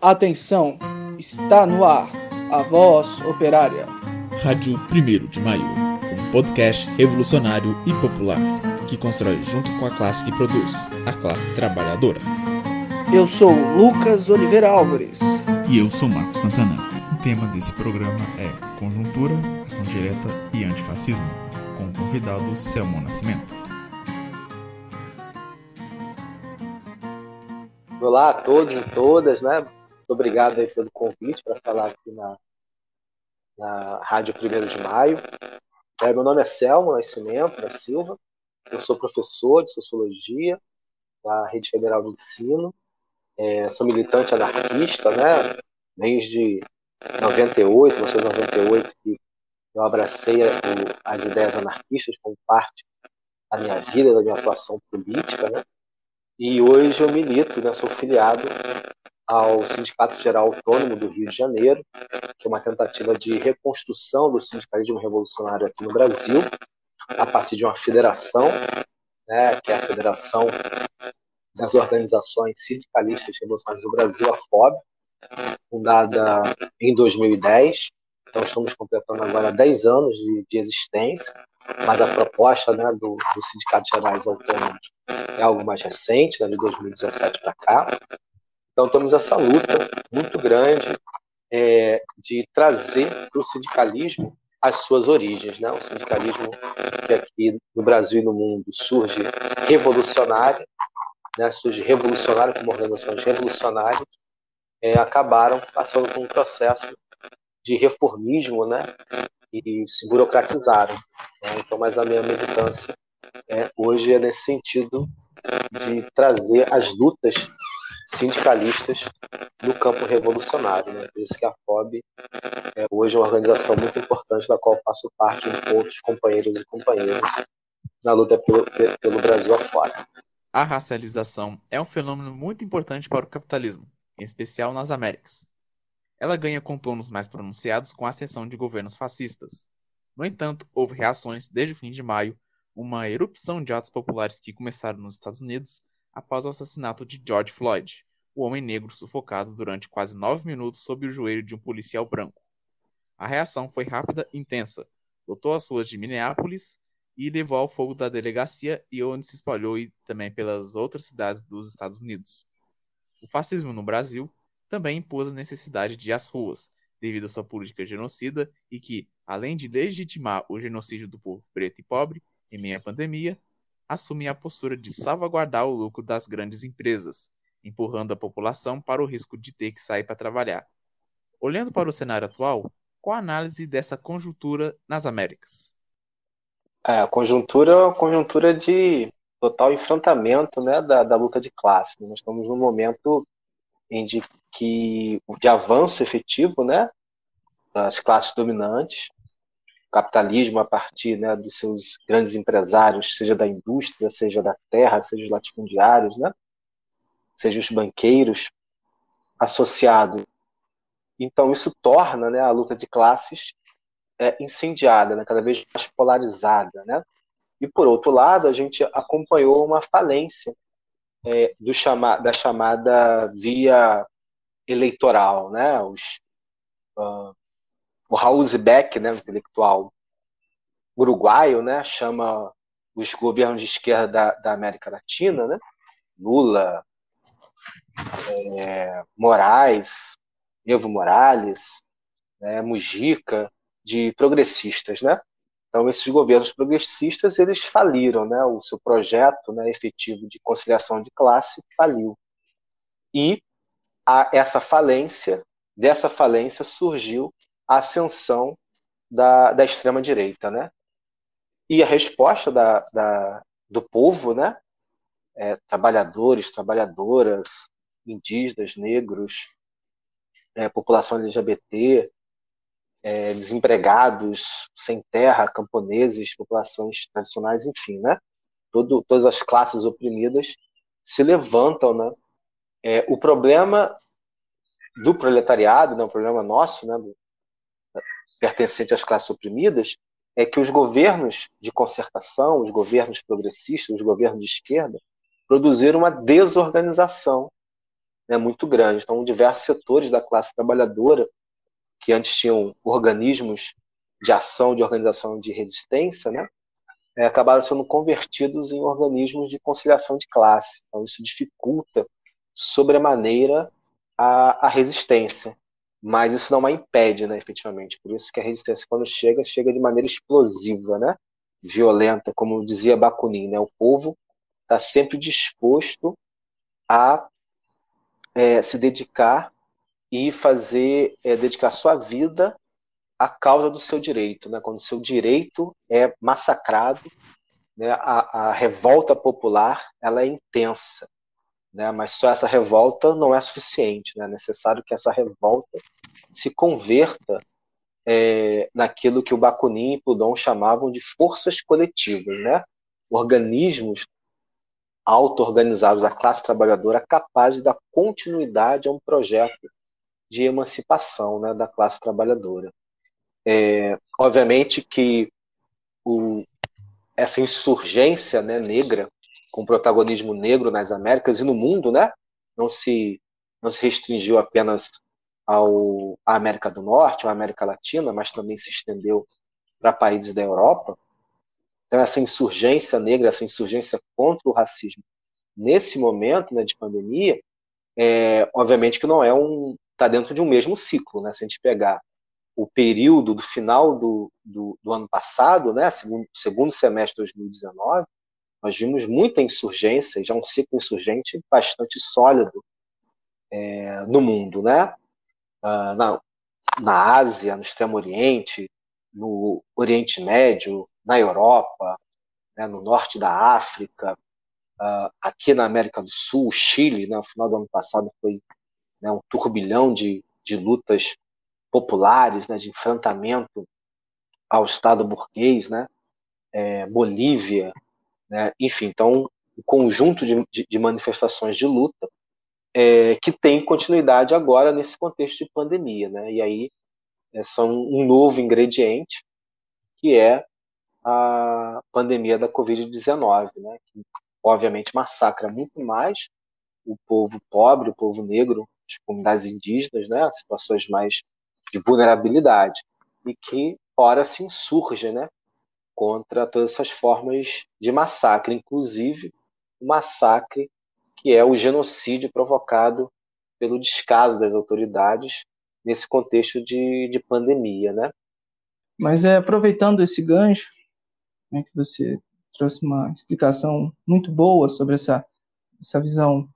Atenção, está no ar a voz operária. Rádio 1 de Maio, um podcast revolucionário e popular que constrói junto com a classe que produz, a classe trabalhadora. Eu sou Lucas Oliveira Álvares. E eu sou Marcos Santana. O tema desse programa é Conjuntura, Ação Direta e Antifascismo, com o convidado Selmo Nascimento. Olá a todos e todas, né? Obrigado aí pelo convite para falar aqui na, na Rádio 1 de Maio. É, meu nome é Selmo Nascimento da Silva, eu sou professor de Sociologia da Rede Federal de Ensino, é, sou militante anarquista, né? Desde 98, 1998, que eu abracei as ideias anarquistas como parte da minha vida, da minha atuação política, né? E hoje eu milito, né, sou filiado ao Sindicato Geral Autônomo do Rio de Janeiro, que é uma tentativa de reconstrução do sindicalismo revolucionário aqui no Brasil, a partir de uma federação, né, que é a Federação das Organizações Sindicalistas Revolucionárias do Brasil, a FOB, fundada em 2010. Então, estamos completando agora 10 anos de, de existência, mas a proposta né, do, do Sindicato Gerais Autônomos é algo mais recente, né, de 2017 para cá. Então, temos essa luta muito grande é, de trazer para o sindicalismo as suas origens. Né? O sindicalismo que aqui no Brasil e no mundo surge revolucionário, né? surge revolucionário como organizações revolucionárias, é, acabaram passando por um processo de reformismo né? e se burocratizaram. Né? Então, mas a minha militância é, hoje é nesse sentido de trazer as lutas sindicalistas no campo revolucionário. Né? Por isso que a FOB é hoje uma organização muito importante da qual faço parte com outros companheiros e companheiras na luta pelo, pelo Brasil afora. A racialização é um fenômeno muito importante para o capitalismo, em especial nas Américas. Ela ganha contornos mais pronunciados com a ascensão de governos fascistas. No entanto, houve reações desde o fim de maio uma erupção de atos populares que começaram nos Estados Unidos após o assassinato de George Floyd, o homem negro sufocado durante quase nove minutos sob o joelho de um policial branco. A reação foi rápida e intensa, lotou as ruas de Minneapolis e levou ao fogo da delegacia e onde se espalhou e também pelas outras cidades dos Estados Unidos. O fascismo no Brasil também impôs a necessidade de ir às ruas, devido à sua política genocida e que, além de legitimar o genocídio do povo preto e pobre, em meio à pandemia, assumem a postura de salvaguardar o lucro das grandes empresas, empurrando a população para o risco de ter que sair para trabalhar. Olhando para o cenário atual, qual a análise dessa conjuntura nas Américas? É, a conjuntura é uma conjuntura de total enfrentamento né, da, da luta de classe. Nós estamos num momento em de, que, de avanço efetivo né, das classes dominantes, capitalismo a partir né, dos seus grandes empresários, seja da indústria, seja da terra, seja os latifundiários, né, seja os banqueiros, associado. Então, isso torna né, a luta de classes é, incendiada, né, cada vez mais polarizada. Né? E, por outro lado, a gente acompanhou uma falência é, do chama da chamada via eleitoral. Né? Os, o Raul Zbeck, né, intelectual uruguaio, né, chama os governos de esquerda da, da América Latina, né, Lula, é, Moraes, Evo Morales, né, Mujica, de progressistas, né? Então esses governos progressistas eles faliram, né? O seu projeto, né, efetivo de conciliação de classe faliu. E a, essa falência, dessa falência surgiu a ascensão da, da extrema-direita, né? E a resposta da, da do povo, né? É, trabalhadores, trabalhadoras, indígenas, negros, é, população LGBT, é, desempregados, sem terra, camponeses, populações tradicionais, enfim, né? Todo, todas as classes oprimidas se levantam, né? É, o problema do proletariado, né, o problema nosso, né, do, pertencente às classes oprimidas, é que os governos de concertação, os governos progressistas, os governos de esquerda, produziram uma desorganização né, muito grande. Então, diversos setores da classe trabalhadora, que antes tinham organismos de ação, de organização de resistência, né, é, acabaram sendo convertidos em organismos de conciliação de classe. Então, isso dificulta sobremaneira a, a resistência. Mas isso não a impede, né, efetivamente. Por isso que a resistência, quando chega, chega de maneira explosiva, né? violenta, como dizia Bakunin. Né? O povo está sempre disposto a é, se dedicar e fazer, é, dedicar sua vida à causa do seu direito. Né? Quando o seu direito é massacrado, né? a, a revolta popular ela é intensa. Né? Mas só essa revolta não é suficiente. Né? É necessário que essa revolta se converta é, naquilo que o Bakunin e Proudhon chamavam de forças coletivas, né? organismos auto-organizados da classe trabalhadora capazes de dar continuidade a um projeto de emancipação né, da classe trabalhadora. É, obviamente que o, essa insurgência né, negra, com protagonismo negro nas Américas e no mundo, né, não se não se restringiu apenas ao, à América do Norte, à América Latina, mas também se estendeu para países da Europa. Então, essa insurgência negra, essa insurgência contra o racismo, nesse momento né, de pandemia, é, obviamente que não é um. está dentro de um mesmo ciclo. Né? Se a gente pegar o período do final do, do, do ano passado, né, segundo, segundo semestre de 2019, nós vimos muita insurgência, já um ciclo insurgente bastante sólido é, no mundo, né? Uh, na, na Ásia, no Extremo Oriente, no Oriente Médio, na Europa, né, no norte da África, uh, aqui na América do Sul, Chile, né, no final do ano passado foi né, um turbilhão de, de lutas populares, né, de enfrentamento ao Estado burguês, né, é, Bolívia, né, enfim, então um conjunto de, de, de manifestações de luta é, que tem continuidade agora nesse contexto de pandemia, né, e aí é, são um novo ingrediente que é a pandemia da Covid-19, né, que obviamente massacra muito mais o povo pobre, o povo negro, as comunidades indígenas, né, situações mais de vulnerabilidade, e que ora se insurge né, contra todas essas formas de massacre, inclusive o massacre que é o genocídio provocado pelo descaso das autoridades nesse contexto de, de pandemia, né? Mas é aproveitando esse gancho, né, que você trouxe uma explicação muito boa sobre essa, essa visão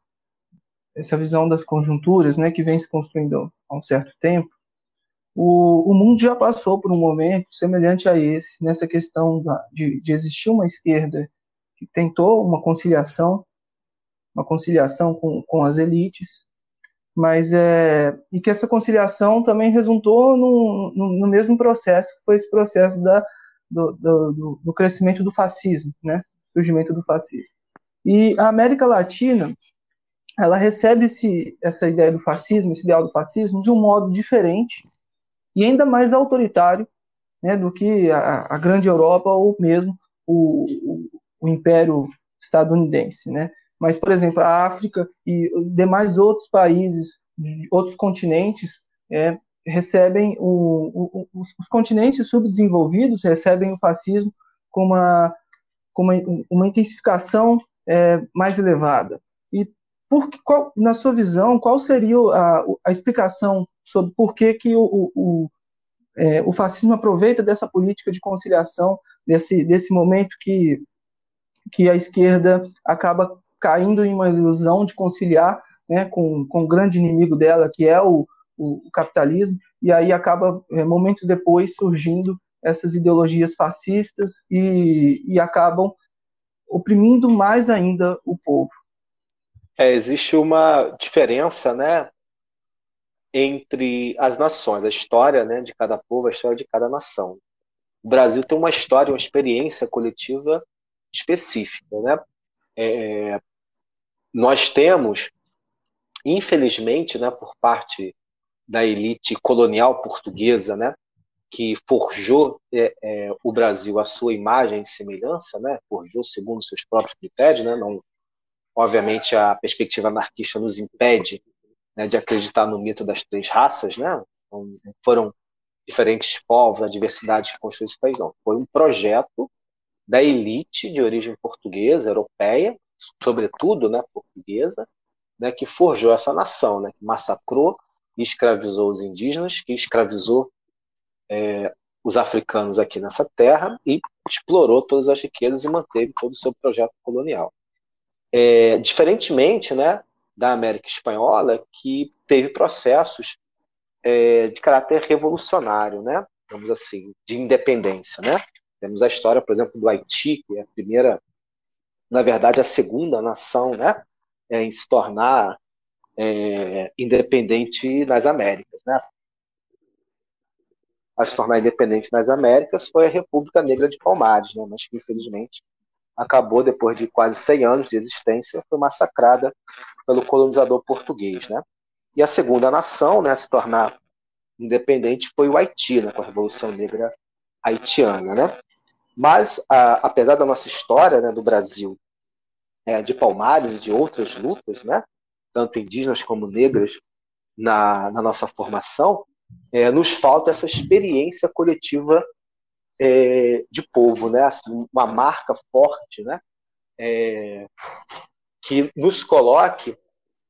essa visão das conjunturas, né, que vem se construindo há um certo tempo. O, o mundo já passou por um momento semelhante a esse, nessa questão da, de, de existir uma esquerda que tentou uma conciliação, uma conciliação com, com as elites, mas é e que essa conciliação também resultou no, no, no mesmo processo que foi esse processo da, do, do, do, crescimento do fascismo, né? Surgimento do fascismo. E a América Latina, ela recebe esse, essa ideia do fascismo, esse ideal do fascismo, de um modo diferente e ainda mais autoritário né, do que a, a grande Europa ou mesmo o, o, o, Império estadunidense. Né? Mas, por exemplo, a África e demais outros países, outros continentes, é, recebem o, os, os, continentes subdesenvolvidos recebem o fascismo com uma, com uma, uma intensificação é, mais elevada. E por, qual, na sua visão, qual seria a, a explicação sobre por que, que o, o, é, o fascismo aproveita dessa política de conciliação, desse, desse momento que, que a esquerda acaba caindo em uma ilusão de conciliar né, com, com o grande inimigo dela, que é o, o, o capitalismo, e aí acaba, é, momentos depois, surgindo essas ideologias fascistas e, e acabam oprimindo mais ainda o povo. É, existe uma diferença, né, entre as nações, a história, né, de cada povo, a história de cada nação. O Brasil tem uma história, uma experiência coletiva específica, né? É, nós temos, infelizmente, né, por parte da elite colonial portuguesa, né, que forjou é, é, o Brasil à sua imagem e semelhança, né, forjou segundo seus próprios critérios, né, não, obviamente a perspectiva anarquista nos impede né, de acreditar no mito das três raças, né? Foram diferentes povos, a diversidade que construiu esse país, não. Foi um projeto da elite de origem portuguesa, europeia, sobretudo, né, portuguesa, né, que forjou essa nação, né, que massacrou e escravizou os indígenas, que escravizou é, os africanos aqui nessa terra e explorou todas as riquezas e manteve todo o seu projeto colonial. É, diferentemente né, da América Espanhola, que teve processos é, de caráter revolucionário, né, vamos assim, de independência. Né? Temos a história, por exemplo, do Haiti, que é a primeira, na verdade, a segunda nação né, em se tornar é, independente nas Américas. Né? a se tornar independente nas Américas foi a República Negra de Palmares, né? mas que infelizmente acabou depois de quase 100 anos de existência, foi massacrada pelo colonizador português, né? E a segunda nação, né, a se tornar independente foi o Haiti, né, com a Revolução Negra haitiana, né? Mas a, apesar da nossa história, né, do Brasil, é, de Palmares e de outras lutas, né, tanto indígenas como negras na, na nossa formação, é, nos falta essa experiência coletiva é, de povo, né? Assim, uma marca forte, né? É, que nos coloque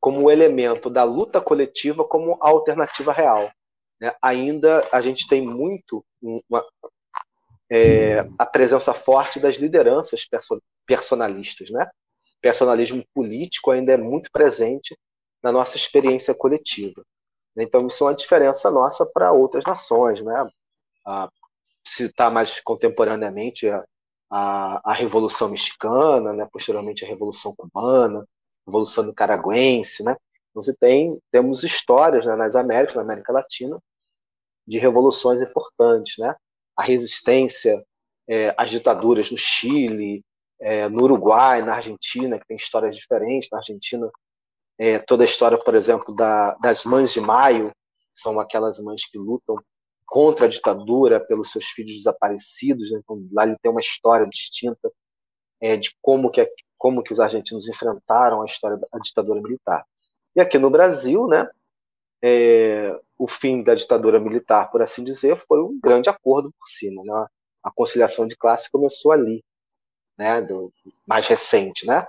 como elemento da luta coletiva como alternativa real. Né? Ainda a gente tem muito uma, é, a presença forte das lideranças perso personalistas, né? Personalismo político ainda é muito presente na nossa experiência coletiva. Então, isso é uma diferença nossa para outras nações, né? A, citar mais contemporaneamente a, a, a, Revolução Mexicana, né? posteriormente a Revolução Cubana, a Revolução Nicaragüense, né? Então, você tem, temos histórias né, nas Américas, na América Latina, de revoluções importantes, né? A resistência é, às ditaduras no Chile, é, no Uruguai, na Argentina, que tem histórias diferentes. Na Argentina, é, toda a história, por exemplo, da, das mães de maio, são aquelas mães que lutam contra a ditadura pelos seus filhos desaparecidos. Né? Então, lá ele tem uma história distinta é, de como que, como que os argentinos enfrentaram a história da ditadura militar. E aqui no Brasil, né, é, o fim da ditadura militar, por assim dizer, foi um grande acordo por cima. Né? A conciliação de classe começou ali, né, do, mais recente, né?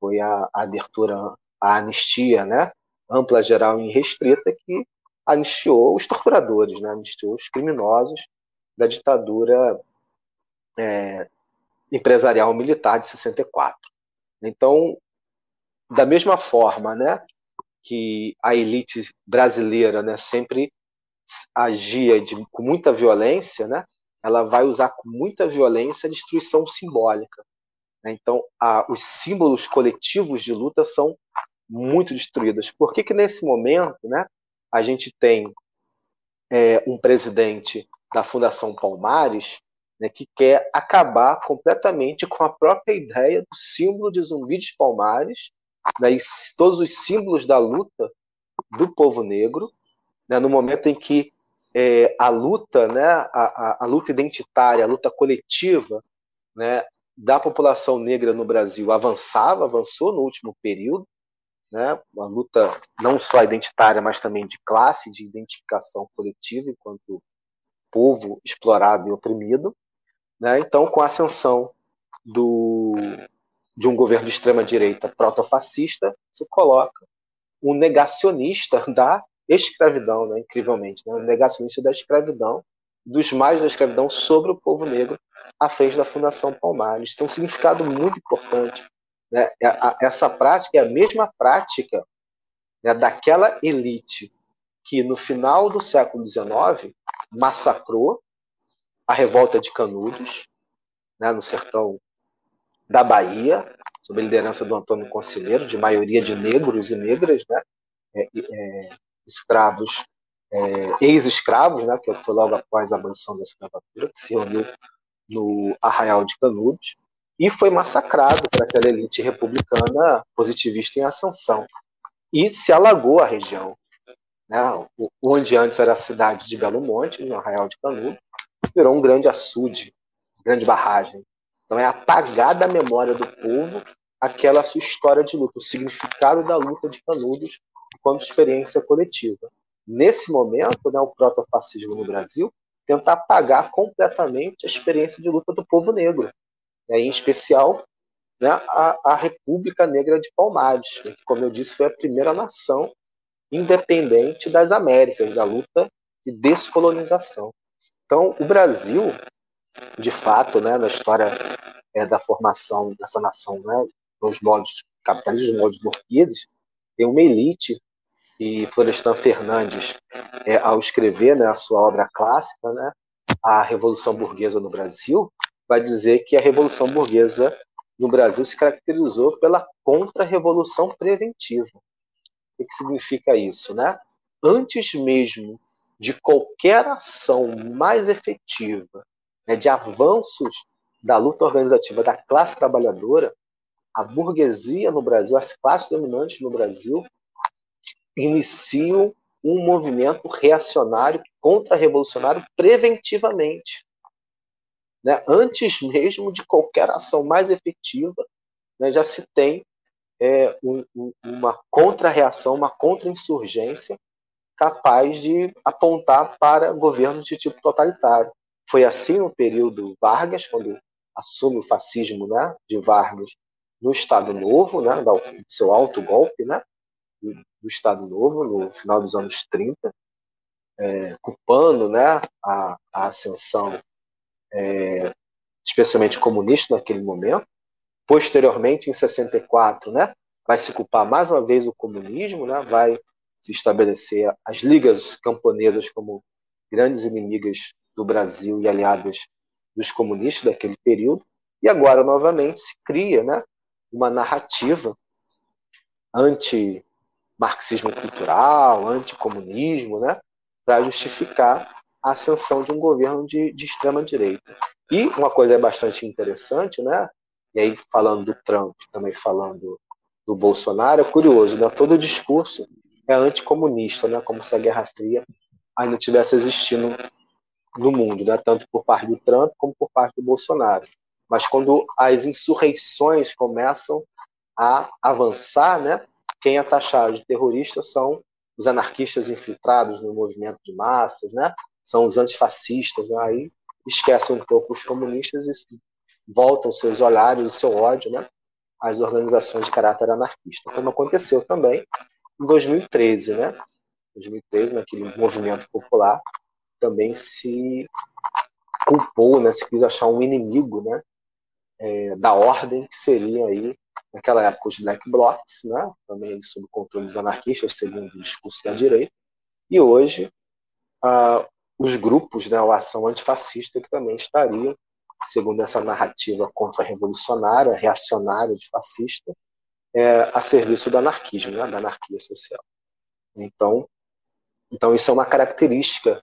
Foi a, a abertura a anistia né, ampla, geral e restrita que anistiou os torturadores, né, anistiou os criminosos da ditadura é, empresarial militar de 64. Então, da mesma forma né, que a elite brasileira né, sempre agia de, com muita violência, né, ela vai usar com muita violência a destruição simbólica. Né. Então, a, os símbolos coletivos de luta são muito destruídas. Por que, que nesse momento né, a gente tem é, um presidente da Fundação Palmares né, que quer acabar completamente com a própria ideia do símbolo de Zumbi dos Palmares, né, e todos os símbolos da luta do povo negro, né, no momento em que é, a luta, né, a, a, a, luta identitária, a luta coletiva né, da população negra no Brasil avançava, avançou no último período, né? uma luta não só identitária, mas também de classe, de identificação coletiva enquanto povo explorado e oprimido. Né? Então, com a ascensão do, de um governo de extrema-direita proto-fascista, se coloca um negacionista da escravidão, né? incrivelmente, né? um negacionista da escravidão, dos mais da escravidão sobre o povo negro, à frente da Fundação Palmares. Tem um significado muito importante né? É, essa prática é a mesma prática né, daquela elite que no final do século XIX massacrou a revolta de Canudos, né, no sertão da Bahia, sob a liderança do Antônio Conselheiro, de maioria de negros e negras, né, é, é, escravos, é, ex-escravos, né, que foi logo após a abolição da escravatura, que se reuniu no Arraial de Canudos, e foi massacrado por aquela elite republicana positivista em ascensão. E se alagou a região. Né? Onde antes era a cidade de Belo Monte, no Arraial de Canudo, virou um grande açude, grande barragem. Então é apagada a memória do povo aquela sua história de luta, o significado da luta de Canudos quanto experiência coletiva. Nesse momento, né, o protofascismo no Brasil tenta apagar completamente a experiência de luta do povo negro, né, em especial né, a, a, República Negra de Palmares, que, como eu disse, foi a primeira nação independente das Américas, da luta de descolonização. Então, o Brasil, de fato, né, na história é, da formação dessa nação, né, nos modos capitalistas, nos modos burgueses, tem uma elite e Florestan Fernandes, é, ao escrever né, a sua obra clássica, né, a Revolução Burguesa no Brasil, vai dizer que a Revolução Burguesa no Brasil se caracterizou pela contra-revolução preventiva. O que significa isso? Né? Antes mesmo de qualquer ação mais efetiva, né, de avanços da luta organizativa da classe trabalhadora, a burguesia no Brasil, as classes dominantes no Brasil, iniciam um movimento reacionário, contra-revolucionário, preventivamente. Né? Antes mesmo de qualquer ação mais efetiva, né, já se tem é, um, um, uma contra-reação, uma contra-insurgência capaz de apontar para governos de tipo totalitário. Foi assim no período Vargas, quando assume o fascismo né, de Vargas no Estado Novo, né, do seu alto golpe, né, do Estado Novo, no final dos anos 30, é, culpando né, a, a ascensão, é, especialmente comunista naquele momento. Posteriormente, em 64, né, vai se culpar mais uma vez o comunismo, né, vai se estabelecer as ligas camponesas como grandes inimigas do Brasil e aliadas dos comunistas daquele período. E agora, novamente, se cria né, uma narrativa anti marxismo cultural, anticomunismo, né, para justificar a ascensão de um governo de, de extrema direita. E uma coisa bastante interessante, né, e aí falando do Trump, também falando do Bolsonaro, é curioso, né, todo o discurso é anticomunista, né, como se a Guerra Fria ainda tivesse existindo no mundo, né, tanto por parte do Trump como por parte do Bolsonaro. Mas quando as insurreições começam a avançar, né, quem é taxado de terrorista são os anarquistas infiltrados no movimento de massas, né? São os antifascistas, né? Aí esquecem um pouco os comunistas e voltam seus olhares, o seu ódio, né? Às organizações de caráter anarquista, como aconteceu também em 2013, né? 2013, naquele movimento popular, também se culpou, né? Se quis achar um inimigo, né? É, da ordem que seria aí naquela época os black blocs, né, também sob controle dos anarquistas, segundo o discurso da direita, e hoje ah, os grupos, né, a ação antifascista, que também estariam, segundo essa narrativa contra-revolucionária, reacionária de fascista, é, a serviço do anarquismo, né, da anarquia social. Então, então isso é uma característica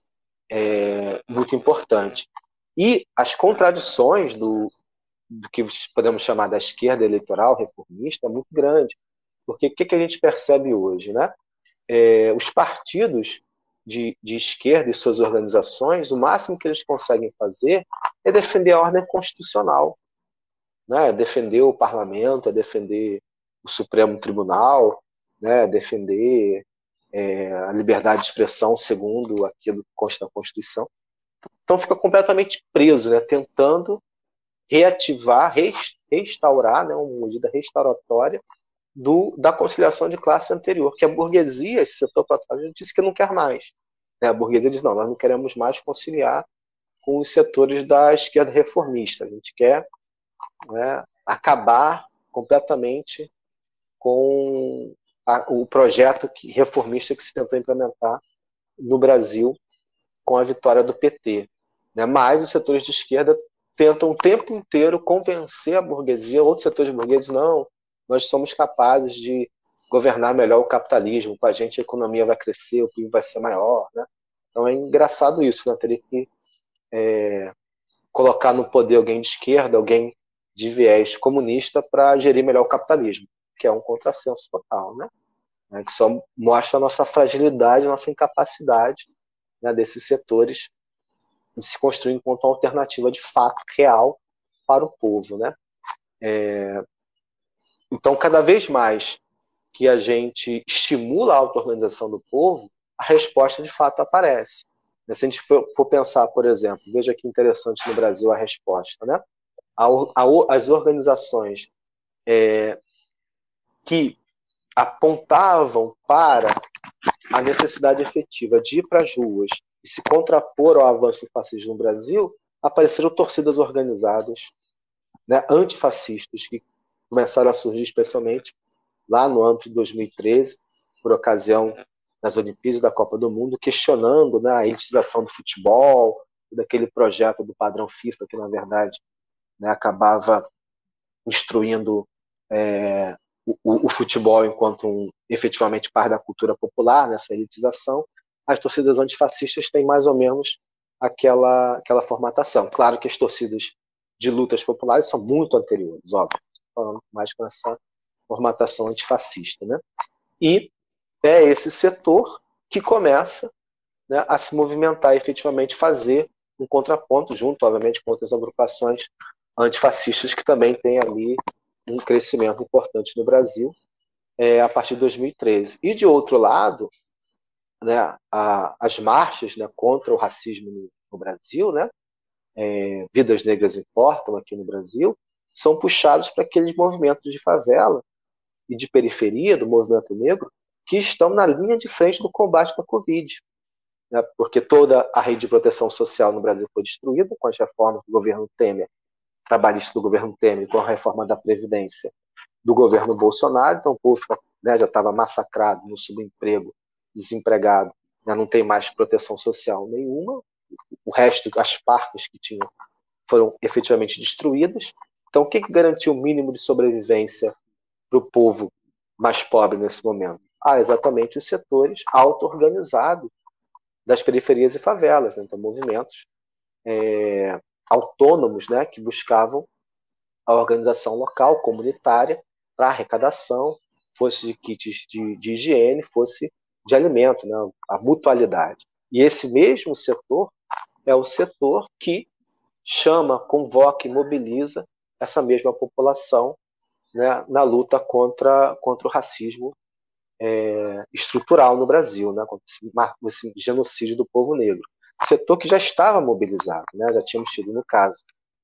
é, muito importante. E as contradições do, do que podemos chamar da esquerda eleitoral reformista é muito grande. Porque o que, que a gente percebe hoje? Né? É, os partidos de, de esquerda e suas organizações, o máximo que eles conseguem fazer é defender a ordem constitucional, né? defender o parlamento, é defender o Supremo Tribunal, né? defender é, a liberdade de expressão segundo aquilo que consta na Constituição. Então fica completamente preso, né? tentando reativar, restaurar, né, uma medida restauratória do, da conciliação de classe anterior, que a burguesia, esse setor patrocinário, disse que não quer mais. Né? A burguesia diz, não, nós não queremos mais conciliar com os setores da esquerda reformista, a gente quer né, acabar completamente com a, o projeto que, reformista que se tentou implementar no Brasil com a vitória do PT. Né? Mas os setores de esquerda tentam o tempo inteiro convencer a burguesia, outros setores burgueses, não, nós somos capazes de governar melhor o capitalismo, com a gente a economia vai crescer, o PIB vai ser maior, né? Então é engraçado isso, né? Teria que é, colocar no poder alguém de esquerda, alguém de viés comunista para gerir melhor o capitalismo, que é um contrassenso total, né? É, que só mostra a nossa fragilidade, a nossa incapacidade né, desses setores de se construir enquanto alternativa de fato real para o povo, né? É, então, cada vez mais que a gente estimula a auto-organização do povo, a resposta de fato aparece. Se a gente for, pensar, por exemplo, veja que interessante no Brasil a resposta, né? As organizações é, que apontavam para a necessidade efetiva de ir para as ruas e se contrapor ao avanço do fascismo no Brasil, apareceram torcidas organizadas, né, antifascistas, que começaram a surgir especialmente lá no ano de 2013, por ocasião das Olimpíadas da Copa do Mundo, questionando né, a elitização do futebol, daquele projeto do padrão FIFA, que na verdade né, acabava destruindo é, o, o, futebol enquanto um, efetivamente parte da cultura popular, né, sua elitização. As torcidas antifascistas têm mais ou menos aquela, aquela formatação. Claro que as torcidas de lutas populares são muito anteriores, óbvio, falando mais com essa formatação antifascista. Né? E é esse setor que começa né, a se movimentar efetivamente fazer um contraponto, junto, obviamente, com outras agrupações antifascistas que também têm ali um crescimento importante no Brasil é, a partir de 2013. E, de outro lado, né, a, as marchas né, contra o racismo no, no Brasil, né, é, Vidas Negras Importam aqui no Brasil, são puxados para aqueles movimentos de favela e de periferia do movimento negro que estão na linha de frente do combate da Covid. Né, porque toda a rede de proteção social no Brasil foi destruída com as reformas do governo Temer, trabalhista do governo Temer, com a reforma da Previdência do governo Bolsonaro. Então o povo né, já estava massacrado no subemprego, desempregado, né, não tem mais proteção social nenhuma. O resto, as partes que tinham, foram efetivamente destruídas. Então, o que, que garantiu o mínimo de sobrevivência para o povo mais pobre nesse momento? Ah, exatamente os setores auto-organizados das periferias e favelas, né? então movimentos é, autônomos, né, que buscavam a organização local, comunitária, para arrecadação, fosse de kits de, de higiene, fosse de alimento, né, a mutualidade. E esse mesmo setor é o setor que chama, convoca e mobiliza essa mesma população né, na luta contra, contra o racismo é, estrutural no Brasil, né, contra esse, esse, genocídio do povo negro. Setor que já estava mobilizado, né, já tínhamos tido, no caso,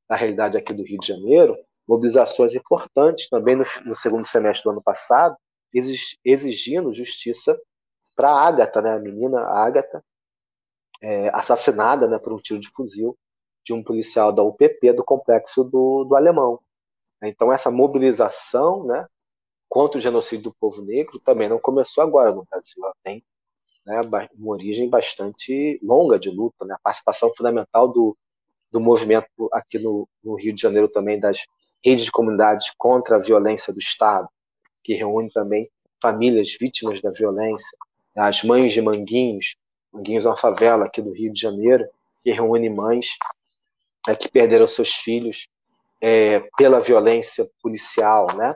na realidade aqui do Rio de Janeiro, mobilizações importantes também no, no segundo semestre do ano passado, exigindo justiça para a né, a menina Ágata, é, assassinada né, por um tiro de fuzil de um policial da UPP do complexo do, do Alemão. Então, essa mobilização né, contra o genocídio do povo negro também não começou agora no Brasil, ela tem né, uma origem bastante longa de luta, né, a participação fundamental do, do movimento aqui no, no Rio de Janeiro também das redes de comunidades contra a violência do Estado, que reúne também famílias vítimas da violência, as mães de Manguinhos, Manguinhos é uma favela aqui do Rio de Janeiro, que reúne mães é, que perderam seus filhos é, pela violência policial, né?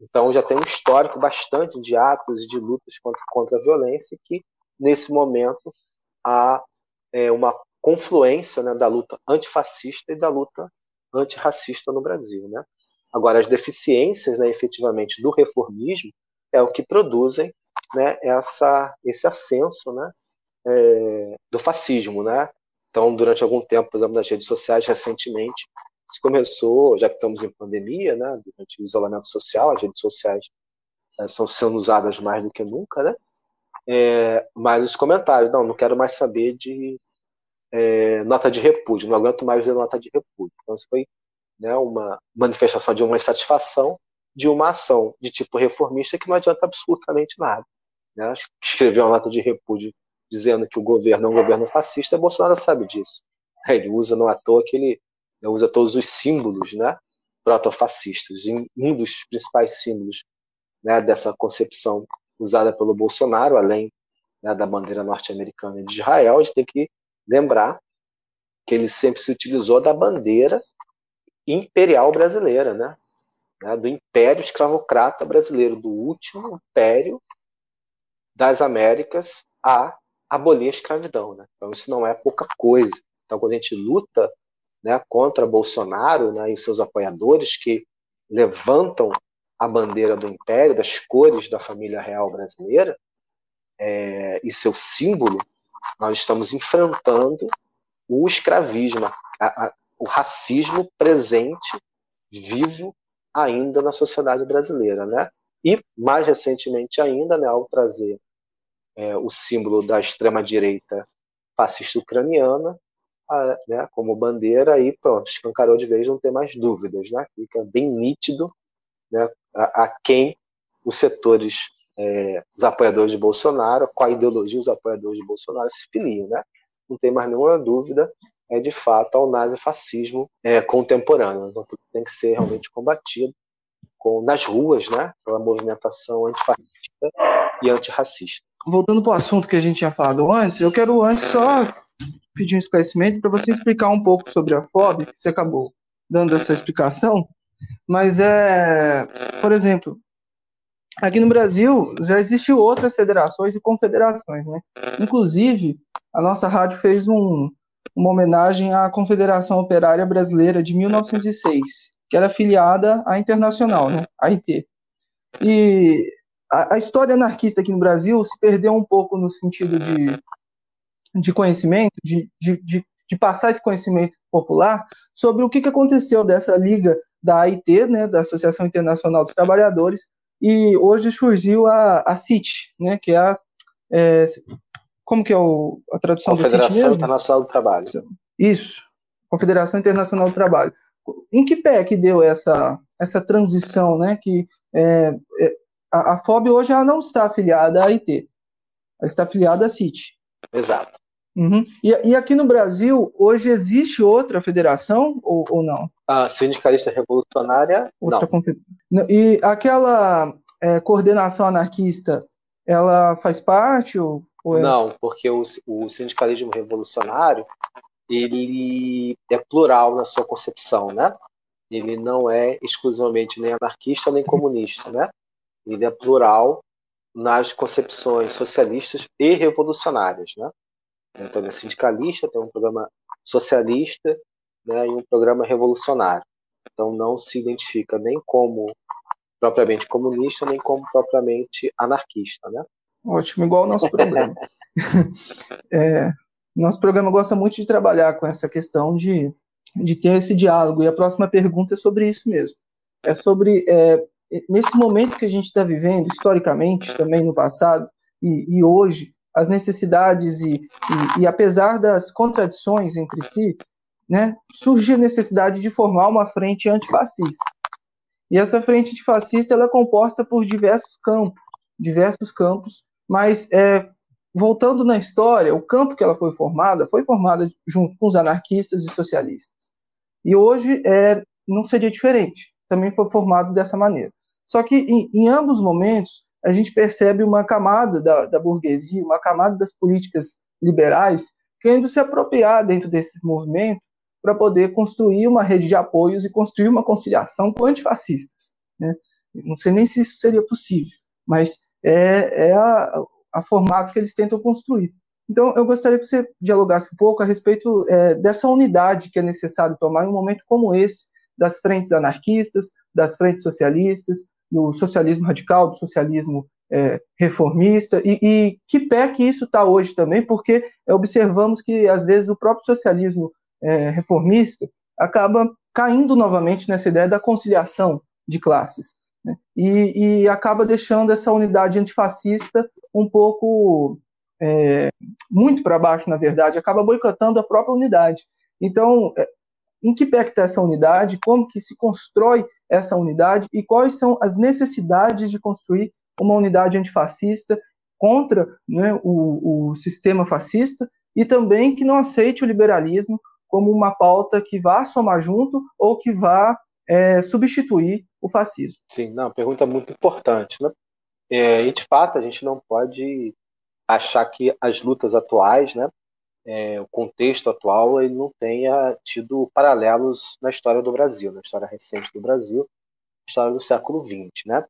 Então já tem um histórico bastante de atos e de lutas contra, contra a violência que nesse momento há é, uma confluência né, da luta antifascista e da luta antirracista no Brasil, né? Agora as deficiências, né, efetivamente do reformismo é o que produzem, né, essa esse ascenso, né, é, do fascismo, né? Então durante algum tempo, por exemplo, nas redes sociais recentemente se começou, já que estamos em pandemia, né, durante o isolamento social, as redes sociais é, são sendo usadas mais do que nunca, né? É, mas os comentários, não, não quero mais saber de é, nota de repúdio, não aguento mais ver nota de repúdio. Então isso foi né, uma manifestação de uma insatisfação de uma ação de tipo reformista que não adianta absolutamente nada. Né? Escrever uma nota de repúdio dizendo que o governo é um governo fascista, Bolsonaro sabe disso. Ele usa, não à toa, que ele usa todos os símbolos né, protofascistas. E um dos principais símbolos né, dessa concepção usada pelo Bolsonaro, além né, da bandeira norte-americana de Israel, a gente tem que lembrar que ele sempre se utilizou da bandeira imperial brasileira, né? né do império escravocrata brasileiro, do último império das Américas a abolir a escravidão. Né? Então, isso não é pouca coisa. Então, quando a gente luta né, contra Bolsonaro né, e seus apoiadores que levantam a bandeira do império, das cores da família real brasileira é, e seu símbolo, nós estamos enfrentando o escravismo, a, a, o racismo presente, vivo ainda na sociedade brasileira, né? E mais recentemente ainda, né, ao trazer é, o símbolo da extrema direita fascista ucraniana, a, né, como bandeira, aí pronto, escancarou de vez, não tem mais dúvidas, né? Fica bem nítido, né, a, a quem os setores, é, os apoiadores de Bolsonaro, qual a ideologia os apoiadores de Bolsonaro se filiam, né? Não tem mais nenhuma dúvida, é de fato ao nazifascismo é, contemporâneo. Então, tem que ser realmente combatido com, nas ruas, né, pela movimentação antifascista e antirracista. Voltando para o assunto que a gente tinha falado antes, eu quero antes só pedir um esclarecimento para você explicar um pouco sobre a FOB, que você acabou dando essa explicação, mas é, por exemplo, aqui no Brasil já existem outras federações e confederações, né? Inclusive, a nossa rádio fez um, uma homenagem à Confederação Operária Brasileira de 1906, que era afiliada à Internacional, né, AIT. E a, a, história anarquista aqui no Brasil se perdeu um pouco no sentido de, de conhecimento, de, de, de, de passar esse conhecimento popular sobre o que, que aconteceu dessa liga da AIT, né, da Associação Internacional dos Trabalhadores, e hoje surgiu a, a CIT, né, que é a é, como que é o, a tradução do Confederação Internacional do Trabalho. Isso, Confederação Internacional do Trabalho. Em que pé que deu essa, essa transição, né? Que é, é, a, a FOB hoje ela não está afiliada à AIT, ela está afiliada à CIT. Exato. Uhum. E, e, aqui no Brasil, hoje existe outra federação ou, ou não? A sindicalista revolucionária, outra não. E aquela é, coordenação anarquista, ela faz parte ou é? Não, porque o, o sindicalismo revolucionário ele é plural na sua concepção, né? Ele não é exclusivamente nem anarquista nem comunista, né? Ele é plural nas concepções socialistas e revolucionárias, né? Então, ele é sindicalista, tem um programa socialista né, e um programa revolucionário. Então, não se identifica nem como propriamente comunista, nem como propriamente anarquista, né? Ótimo, igual o nosso programa. é, nosso programa gosta muito de trabalhar com essa questão de, de ter esse diálogo. E a próxima pergunta é sobre isso mesmo. É sobre, é, nesse momento que a gente está vivendo, historicamente, também no passado e, e hoje, as necessidades e, e, e, apesar das contradições entre si, né, surge a necessidade de formar uma frente antifascista. E essa frente antifascista ela é composta por diversos campos, diversos campos mas, é, voltando na história, o campo que ela foi formada foi formada junto com os anarquistas e socialistas. E hoje é, não seria diferente, também foi formado dessa maneira. Só que em, em ambos os momentos, a gente percebe uma camada da, da burguesia, uma camada das políticas liberais, querendo se apropriar dentro desse movimento para poder construir uma rede de apoios e construir uma conciliação com antifascistas. Né? Não sei nem se isso seria possível, mas é, é a, a formato que eles tentam construir. Então, eu gostaria que você dialogasse um pouco a respeito é, dessa unidade que é necessário tomar em um momento como esse, das frentes anarquistas, das frentes socialistas, do socialismo radical, do socialismo é, reformista, e, e, que pé que isso está hoje também, porque observamos que, às vezes, o próprio socialismo é, reformista acaba caindo novamente nessa ideia da conciliação de classes né? e, e, acaba deixando essa unidade antifascista um pouco é, muito para baixo, na verdade, acaba boicotando a própria unidade. Então, é, em que pé está essa unidade? Como que se constrói essa unidade? E quais são as necessidades de construir uma unidade antifascista contra né, o, o sistema fascista e também que não aceite o liberalismo como uma pauta que vá somar junto ou que vá é, substituir o fascismo. Sim, não, pergunta muito importante, né? É, e de fato a gente não pode achar que as lutas atuais, né, é, o contexto atual, ele não tenha tido paralelos na história do Brasil, na história recente do Brasil, na história do século XX, né?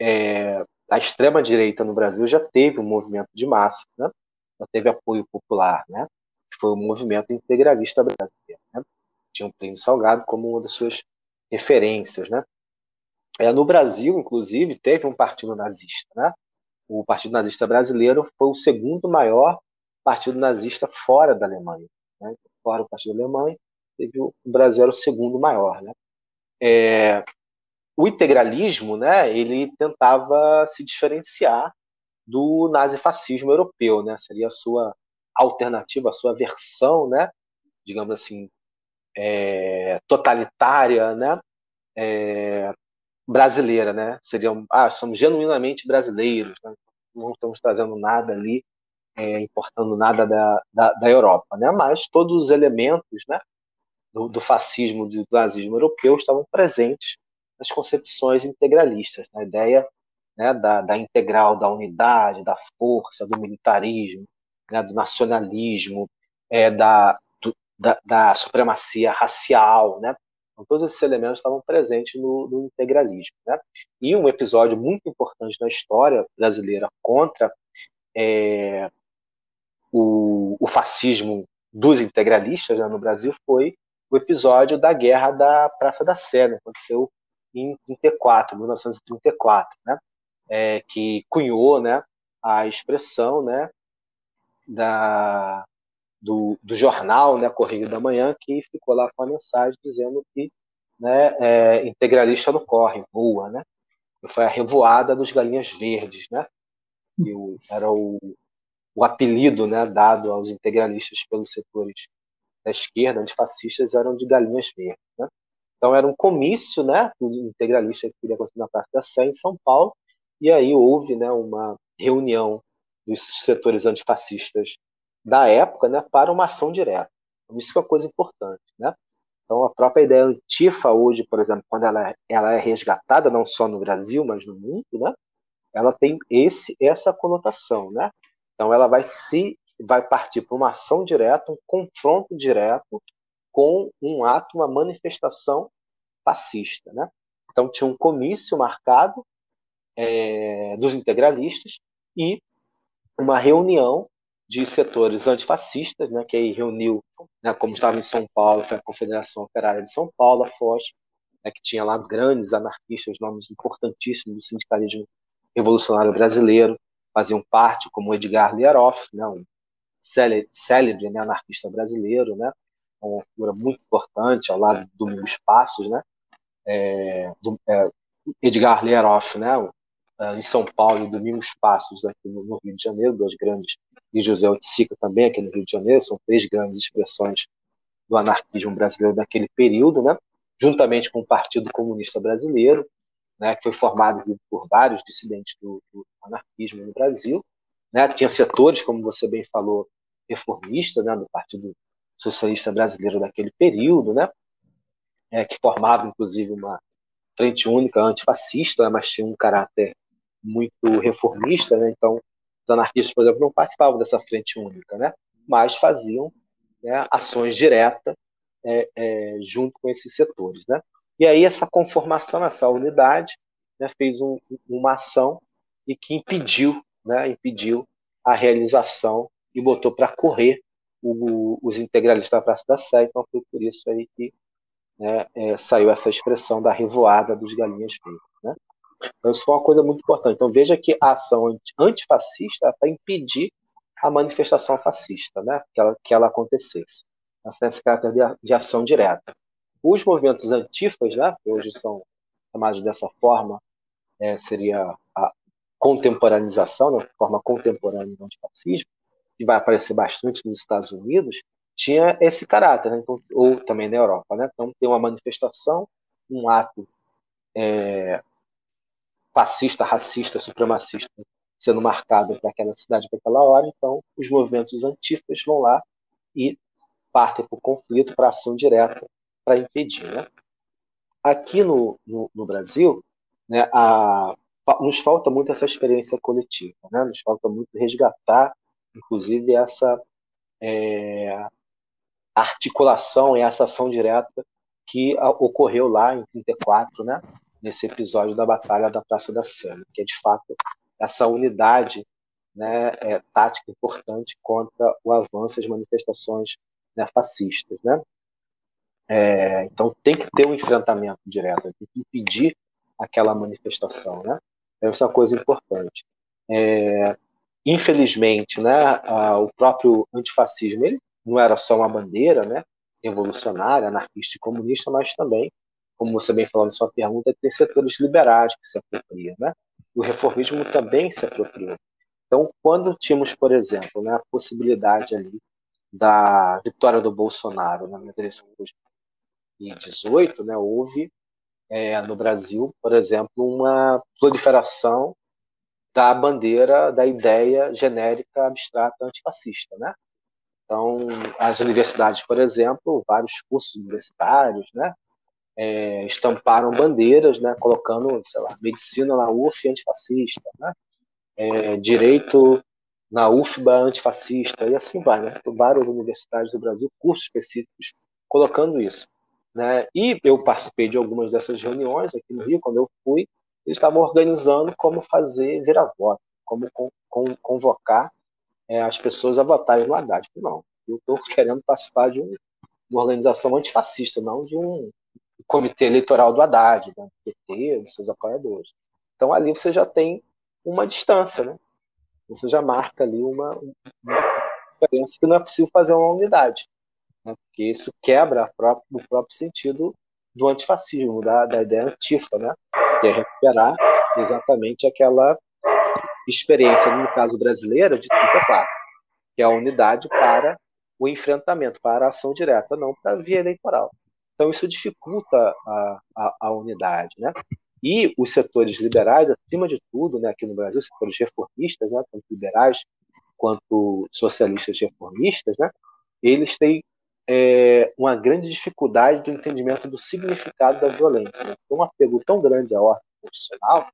É, a extrema direita no Brasil já teve um movimento de massa, né? Já teve apoio popular, né? Que foi o movimento integralista brasileiro, né? Tinha o Plínio Salgado como uma das suas referências, né? É, no Brasil, inclusive, teve um partido nazista. Né? O Partido Nazista Brasileiro foi o segundo maior partido nazista fora da Alemanha. Né? Fora o Partido Alemanha, teve o, o Brasil era o segundo maior. Né? É, o integralismo, né, ele tentava se diferenciar do nazifascismo europeu, né? Seria a sua alternativa, a sua versão, né? Digamos assim, é, totalitária, né? É, brasileira, né? Seriam, ah, somos genuinamente brasileiros, né? não estamos trazendo nada ali, é, importando nada da, da, da, Europa, né? Mas todos os elementos, né? Do, do fascismo, do nazismo europeu estavam presentes nas concepções integralistas, na ideia né, da, da, integral, da unidade, da força, do militarismo, né, do nacionalismo, é, da, da, da, supremacia racial, né? Então, todos esses elementos estavam presentes no, no integralismo. Né? E um episódio muito importante na história brasileira contra é, o, o, fascismo dos integralistas né, no Brasil foi o episódio da Guerra da Praça da Sé, né? aconteceu em 34, 1934, né? É, que cunhou, né, a expressão, né, da do, do jornal, né, Correio da Manhã, que ficou lá com a mensagem dizendo que, né, é, integralista não corre, voa, né? Foi a revoada dos galinhas verdes, né? Que o, era o, o apelido, né, dado aos integralistas pelos setores da esquerda, antifascistas, eram de galinhas verdes, né? Então era um comício, né, dos integralistas que queria acontecer na Praça da Sé, em São Paulo, e aí houve, né, uma reunião dos setores antifascistas da época, né, para uma ação direta. Então, isso é uma coisa importante, né? Então a própria ideia antifa hoje, por exemplo, quando ela, é, ela é resgatada não só no Brasil, mas no mundo, né? Ela tem esse essa conotação, né? Então ela vai se vai partir para uma ação direta, um confronto direto com um ato, uma manifestação fascista. Né? Então tinha um comício marcado é, dos integralistas e uma reunião de setores antifascistas, né, que aí reuniu, né, como estava em São Paulo, foi a Confederação Operária de São Paulo, a FOS, né, que tinha lá grandes anarquistas, nomes importantíssimos do sindicalismo revolucionário brasileiro, faziam parte, como Edgar Lieroff, né, um célebre, né, anarquista brasileiro, né, uma figura muito importante ao lado do Domingos Passos, né? É, do, é, Edgar Leroff, né? É, em São Paulo, e Domingos Passos aqui no, no, Rio de Janeiro, dois grandes, e José Oiticica também aqui no Rio de Janeiro, são três grandes expressões do anarquismo brasileiro daquele período, né? Juntamente com o Partido Comunista Brasileiro, né? Que foi formado por vários dissidentes do, do anarquismo no Brasil, né? Tinha setores, como você bem falou, reformistas, né? Do Partido socialista brasileiro daquele período, né? É, que formava inclusive uma frente única antifascista, mas tinha um caráter muito reformista, né? Então, os anarquistas, por exemplo, não participavam dessa frente única, né? Mas faziam né, ações diretas é, é, junto com esses setores, né? E aí essa conformação, essa unidade, né, fez um, uma ação e que impediu, né, impediu a realização e botou para correr o, os integralistas da Praça da Sé, então foi por isso aí que né, é, saiu essa expressão da revoada dos galinhas verdes. Então isso foi uma coisa muito importante. Então veja que a ação antifascista é para impedir a manifestação fascista, né, que, ela, que ela acontecesse. Essa esse caráter de, de ação direta. Os movimentos antifas, né, que hoje são chamados dessa forma, é, seria a contemporanização, né, forma contemporânea do antifascismo, que vai aparecer bastante nos Estados Unidos, tinha esse caráter, né? então, ou também na Europa. Né? Então, tem uma manifestação, um ato é, fascista, racista, supremacista sendo marcado para aquela cidade, para aquela hora, então os movimentos antifas vão lá e partem para o conflito, para ação direta, para impedir. Né? Aqui no, no, no Brasil, né, a, nos falta muito essa experiência coletiva, né? nos falta muito resgatar inclusive essa é, articulação e essa ação direta que ocorreu lá em 34, né, nesse episódio da Batalha da Praça da Sé, que é de fato essa unidade né, é, tática importante contra o avanço das manifestações né, fascistas. Né? É, então tem que ter um enfrentamento direto, tem que impedir aquela manifestação, né? Isso é uma coisa importante. É, infelizmente, né, a, o próprio antifascismo ele não era só uma bandeira, né, revolucionária, anarquista e comunista, mas também, como você bem falou na sua pergunta, tem setores liberais que se apropriam, né? O reformismo também se apropriou. Então, quando tínhamos, por exemplo, né, a possibilidade ali da vitória do Bolsonaro na eleição de 2018, né, houve é, no Brasil, por exemplo, uma proliferação da bandeira da ideia genérica abstrata antifascista, né? Então, as universidades, por exemplo, vários cursos universitários, né, é, estamparam bandeiras, né, colocando, sei lá, medicina na UF antifascista, né, é, direito na UFBA antifascista, e assim vai, né, várias universidades do Brasil, cursos específicos, colocando isso. Né, e eu participei de algumas dessas reuniões aqui no Rio, quando eu fui, eles estavam organizando como fazer virar-voto, como convocar é, as pessoas a votarem no Haddad. Não, eu estou querendo participar de um, uma organização antifascista, não de um comitê eleitoral do Haddad, né, do PT, dos seus apoiadores. Então ali você já tem uma distância, né? Você já marca ali uma, uma diferença que não é possível fazer uma unidade, né? porque isso quebra própria, o próprio sentido do antifascismo, da, da ideia antifa, né? que é recuperar exatamente aquela experiência, no caso brasileira, de 34, que é a unidade para o enfrentamento, para a ação direta, não para a via eleitoral. Então, isso dificulta a, a, a unidade. Né? E os setores liberais, acima de tudo, né, aqui no Brasil, setores reformistas, né, tanto liberais quanto socialistas reformistas, né, eles têm é, uma grande dificuldade do entendimento do significado da violência. Né? Tem um apego tão grande à ordem constitucional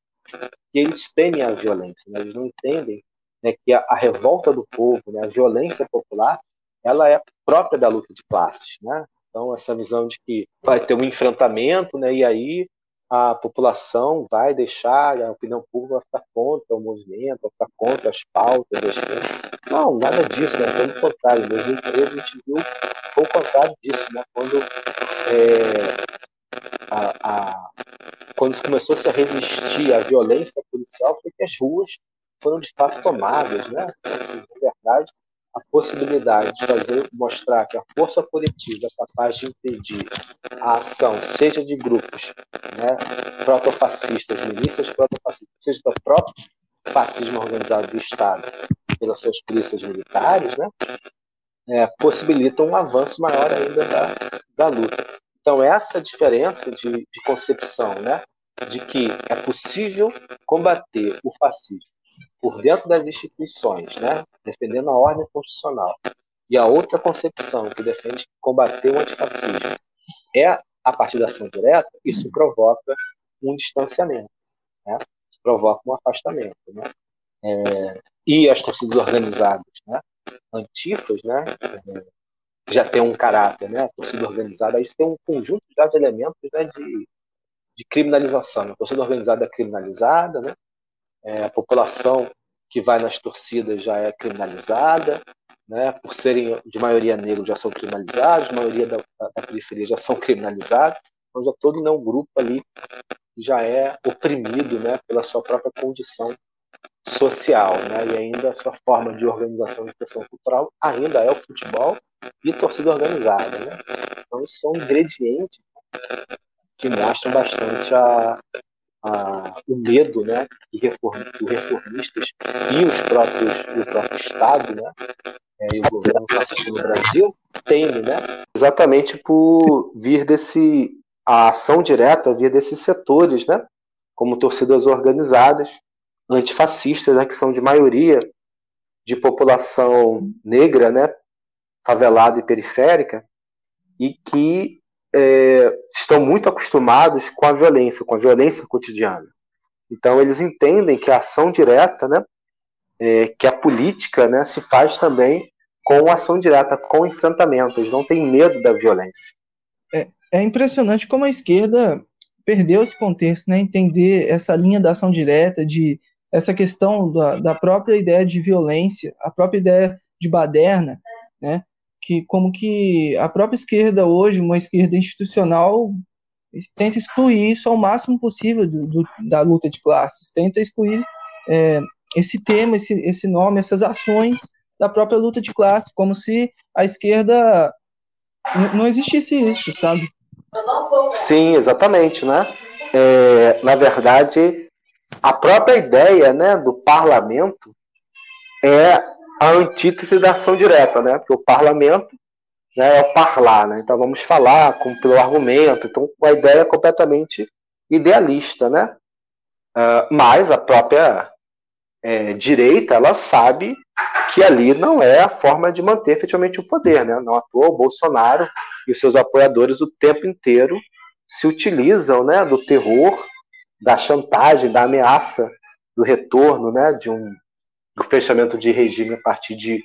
que eles temem a violência. Né? Eles não entendem né, que a, a, revolta do povo, né, a violência popular, ela é própria da luta de classes. Né? Então, essa visão de que vai ter um enfrentamento né, e aí a população vai deixar, a opinião pública vai ficar contra o movimento, vai ficar contra as pautas. As... Não, nada disso, né? pelo contrário. Em 2013 a gente viu o contrário disso, né? quando, é, a, a, quando começou -se a resistir à violência policial, foi que as ruas foram de fato tomadas. Né? Assim, verdade, a possibilidade de fazer, mostrar que a força coletiva é capaz de impedir a ação, seja de grupos né, protofascistas, milícias protofascistas, seja do próprio fascismo organizado do Estado, pelas suas polícias militares, né, é, possibilitam um avanço maior ainda da, da luta. Então, essa diferença de, de concepção, né, de que é possível combater o fascismo por dentro das instituições, né, defendendo a ordem constitucional, e a outra concepção que defende combater o antifascismo é a partir da ação direta, isso provoca um distanciamento, né? isso provoca um afastamento. Né? É, e as torcidas organizadas, né? antifas, né? É, já tem um caráter, né? a torcida organizada, isso tem um conjunto de elementos né? de, de criminalização. A torcida organizada é criminalizada, né? É, a população que vai nas torcidas já é criminalizada, né? por serem de maioria negra já são criminalizados, maioria da, da, periferia já são criminalizados, então já todo não grupo ali já é oprimido né? pela sua própria condição social, né? e ainda a sua forma de organização e expressão cultural ainda é o futebol e torcida organizada. Né? Então são ingredientes que mostram bastante a, a, o medo né, que reform, reformistas e os próprios, o próprio Estado né, é, e o governo fascista no Brasil têm, né, exatamente por vir desse a ação direta vir desses setores, né, como torcidas organizadas antifascistas, né, que são de maioria de população negra, né, favelada e periférica, e que é, estão muito acostumados com a violência, com a violência cotidiana. Então eles entendem que a ação direta, né, é, que a política, né, se faz também com ação direta, com enfrentamento. Eles não têm medo da violência. É, é impressionante como a esquerda perdeu esse contexto, né, entender essa linha da ação direta, de essa questão da, da própria ideia de violência, a própria ideia de baderna, né, que como que a própria esquerda hoje, uma esquerda institucional, tenta excluir isso ao máximo possível do, do, da luta de classes, tenta excluir é, esse tema, esse, esse nome, essas ações da própria luta de classe, como se a esquerda não existisse isso, sabe? Sim, exatamente, né? É, na verdade, a própria ideia né, do parlamento é a antítese da ação direta, né? Porque o parlamento né, é o parlar, né? Então vamos falar com, pelo argumento. Então a ideia é completamente idealista, né? Uh, mas a própria é, direita ela sabe que ali não é a forma de manter efetivamente o poder, né? Não à toa o Bolsonaro e os seus apoiadores o tempo inteiro se utilizam, né, do terror, da chantagem, da ameaça do retorno, né, de um do fechamento de regime a partir de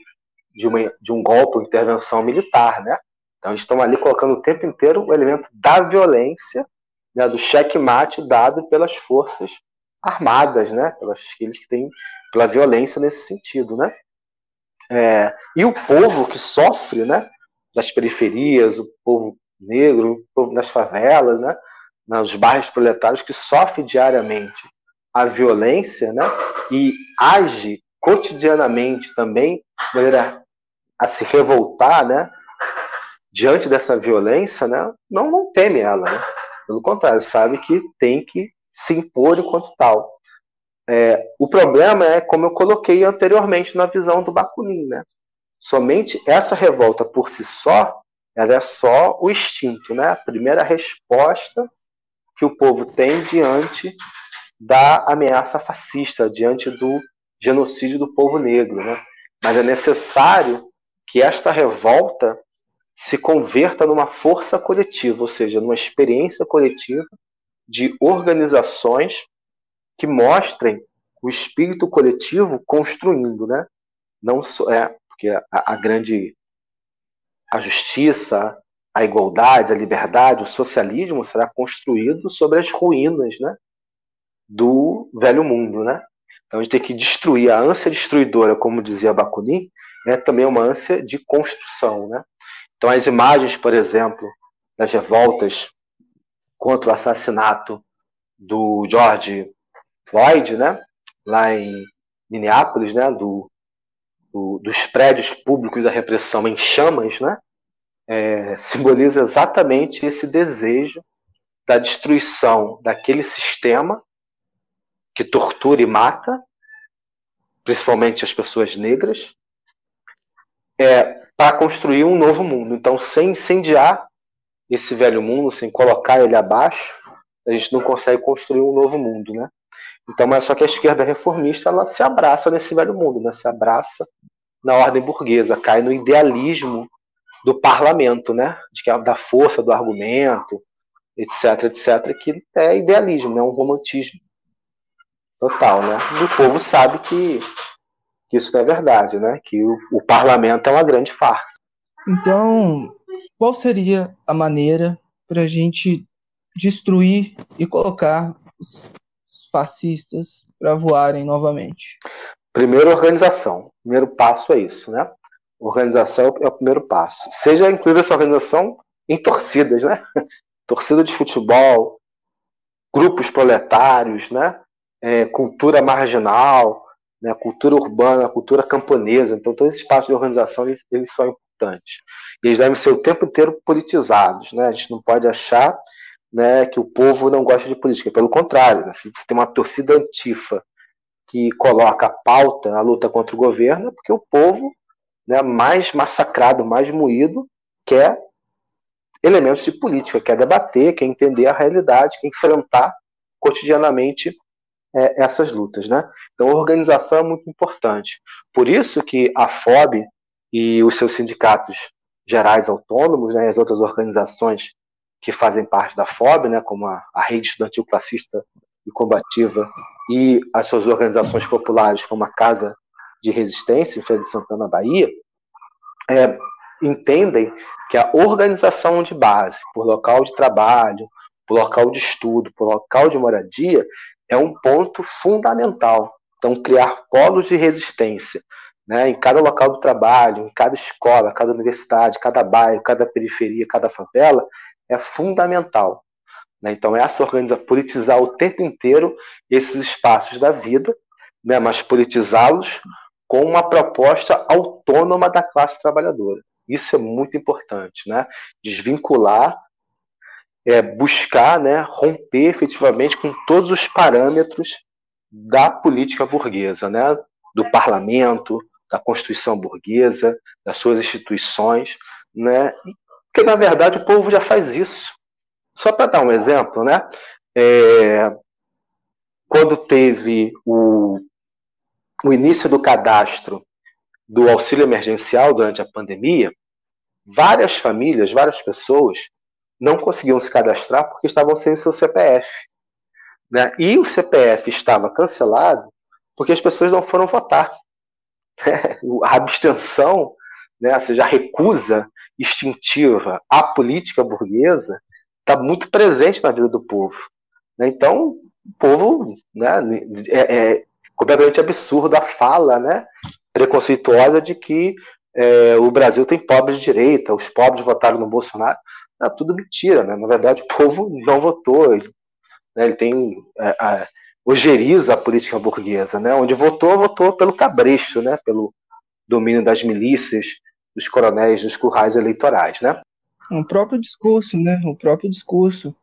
de, uma, de um golpe ou intervenção militar, né? Então eles estão ali colocando o tempo inteiro o elemento da violência, né, do checkmate dado pelas forças armadas, né? Pelas aqueles que têm pela violência nesse sentido, né? É, e o povo que sofre, né? Das periferias, o povo negro, o povo das favelas, né? Nos bairros proletários que sofre diariamente a violência, né? E age cotidianamente também de maneira a se revoltar, né? Diante dessa violência, né? Não, não teme ela, né? Pelo contrário, sabe que tem que se impor enquanto tal. É, o problema é, como eu coloquei anteriormente na visão do Bakunin, né? Somente essa revolta por si só, ela é só o instinto, né? A primeira resposta que o povo tem diante da ameaça fascista, diante do genocídio do povo negro, né? Mas é necessário que esta revolta se converta numa força coletiva, ou seja, numa experiência coletiva de organizações que mostrem o espírito coletivo construindo, né? Não só é porque a, a grande a justiça, a igualdade, a liberdade, o socialismo será construído sobre as ruínas, né? Do velho mundo, né? Então a gente tem que destruir a ânsia destruidora, como dizia Bakunin, é também uma ânsia de construção, né? Então as imagens, por exemplo, das revoltas contra o assassinato do George Floyd, né? Lá em Minneapolis, né? Do, do dos prédios públicos da repressão em chamas, né? É, simboliza exatamente esse desejo da destruição daquele sistema que tortura e mata, principalmente as pessoas negras, é, para construir um novo mundo. Então, sem incendiar esse velho mundo, sem colocar ele abaixo, a gente não consegue construir um novo mundo, né? Então, mas só que a esquerda reformista ela se abraça nesse velho mundo, né? Se abraça na ordem burguesa, cai no idealismo do parlamento, né? De que é da força do argumento, etc, etc, que é idealismo, né? Um romantismo total, né? E o povo sabe que, que isso não é verdade, né? Que o, o parlamento é uma grande farsa. Então, qual seria a maneira para a gente destruir e colocar os fascistas para voarem novamente? Primeiro, organização. Primeiro passo é isso, né? Organização é o primeiro passo. Seja incluída essa organização em torcidas, né? Torcida de futebol, grupos proletários, né? É, cultura marginal, né, cultura urbana, cultura camponesa. Então, todos esses espaços de organização eles, eles, são importantes. E eles devem ser o tempo inteiro politizados. Né? A gente não pode achar né, que o povo não gosta de política. Pelo contrário, né? se tem uma torcida antifa que coloca a pauta, a luta contra o governo, é porque o povo né, mais massacrado, mais moído, quer elementos de política, quer debater, quer entender a realidade, quer enfrentar cotidianamente é, essas lutas, né? Então, a organização é muito importante. Por isso que a FOB e os seus sindicatos gerais autônomos, né, as outras organizações que fazem parte da FOB, né, como a, a Rede Estudantil Classista e Combativa, e as suas organizações populares, como a Casa de Resistência, em Feira de Santana, Bahia, é, entendem que a organização de base, por local de trabalho, por local de estudo, por local de moradia, é um ponto fundamental. Então, criar polos de resistência né, em cada local do trabalho, em cada escola, cada universidade, cada bairro, cada periferia, cada favela, é fundamental. Né? Então, essa organização, politizar o tempo inteiro esses espaços da vida, né? mas politizá-los com uma proposta autônoma da classe trabalhadora. Isso é muito importante, né? Desvincular, é, buscar, né, romper efetivamente com todos os parâmetros da política burguesa, né? Do parlamento, da Constituição burguesa, das suas instituições, né? Porque na verdade o povo já faz isso. Só para dar um exemplo, né? É, quando teve o, o início do cadastro do auxílio emergencial durante a pandemia, várias famílias, várias pessoas não conseguiam se cadastrar porque estavam sem seu CPF. Né? E o CPF estava cancelado porque as pessoas não foram votar. a abstenção, né, ou seja, a recusa instintiva à política burguesa está muito presente na vida do povo. Né? Então, o povo né, é, é completamente absurdo a fala né, preconceituosa de que é, o Brasil tem pobres de direita, os pobres votaram no Bolsonaro. É tudo mentira, né? Na verdade, o povo não votou. Ele, né, ele tem. É, a, ojeriza a política burguesa, né? Onde votou, votou pelo cabresto, né? Pelo domínio das milícias, dos coronéis, dos currais eleitorais, né? O próprio discurso, né? O próprio discurso,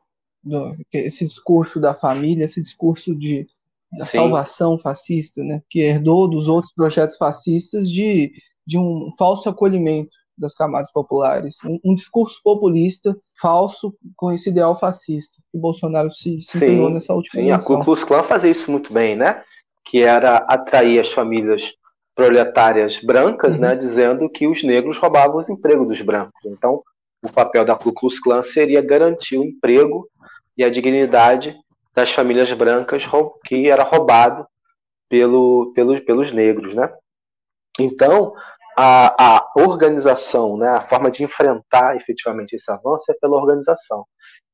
do, esse discurso da família, esse discurso de da Sim. salvação fascista, né? Que herdou dos outros projetos fascistas de, de um falso acolhimento das camadas populares, um, um, discurso populista falso com esse ideal fascista que Bolsonaro se, se sim, nessa última sim, eleição. a Ku Klux Klan fazia isso muito bem, né? Que era atrair as famílias proletárias brancas, né? uhum. né? Dizendo que os negros roubavam os empregos dos brancos. Então, o papel da Ku Klux Klan seria garantir o emprego e a dignidade das famílias brancas que era roubado pelo, pelos, pelos negros, né? Então, a, a organização, né, a forma de enfrentar efetivamente esse avanço é pela organização.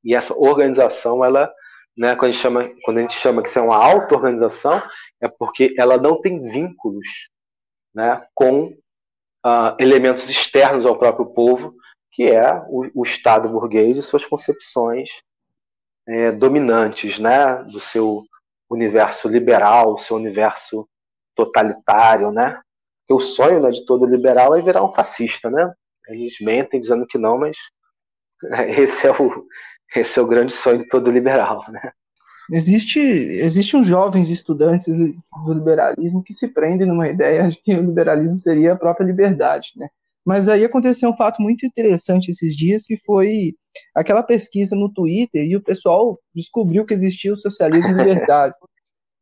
E essa organização, ela, né, quando, a gente chama, quando a gente chama que isso é uma auto-organização, é porque ela não tem vínculos né, com uh, elementos externos ao próprio povo, que é o, o Estado burguês e suas concepções é, dominantes né, do seu universo liberal, seu universo totalitário, né? Porque o sonho né, de todo liberal é virar um fascista, né? Eles mentem dizendo que não, mas esse é o, esse é o grande sonho de todo liberal, né? Existe, existe uns jovens estudantes do liberalismo que se prendem numa ideia de que o liberalismo seria a própria liberdade, né? Mas aí aconteceu um fato muito interessante esses dias, que foi aquela pesquisa no Twitter e o pessoal descobriu que existia o socialismo e liberdade.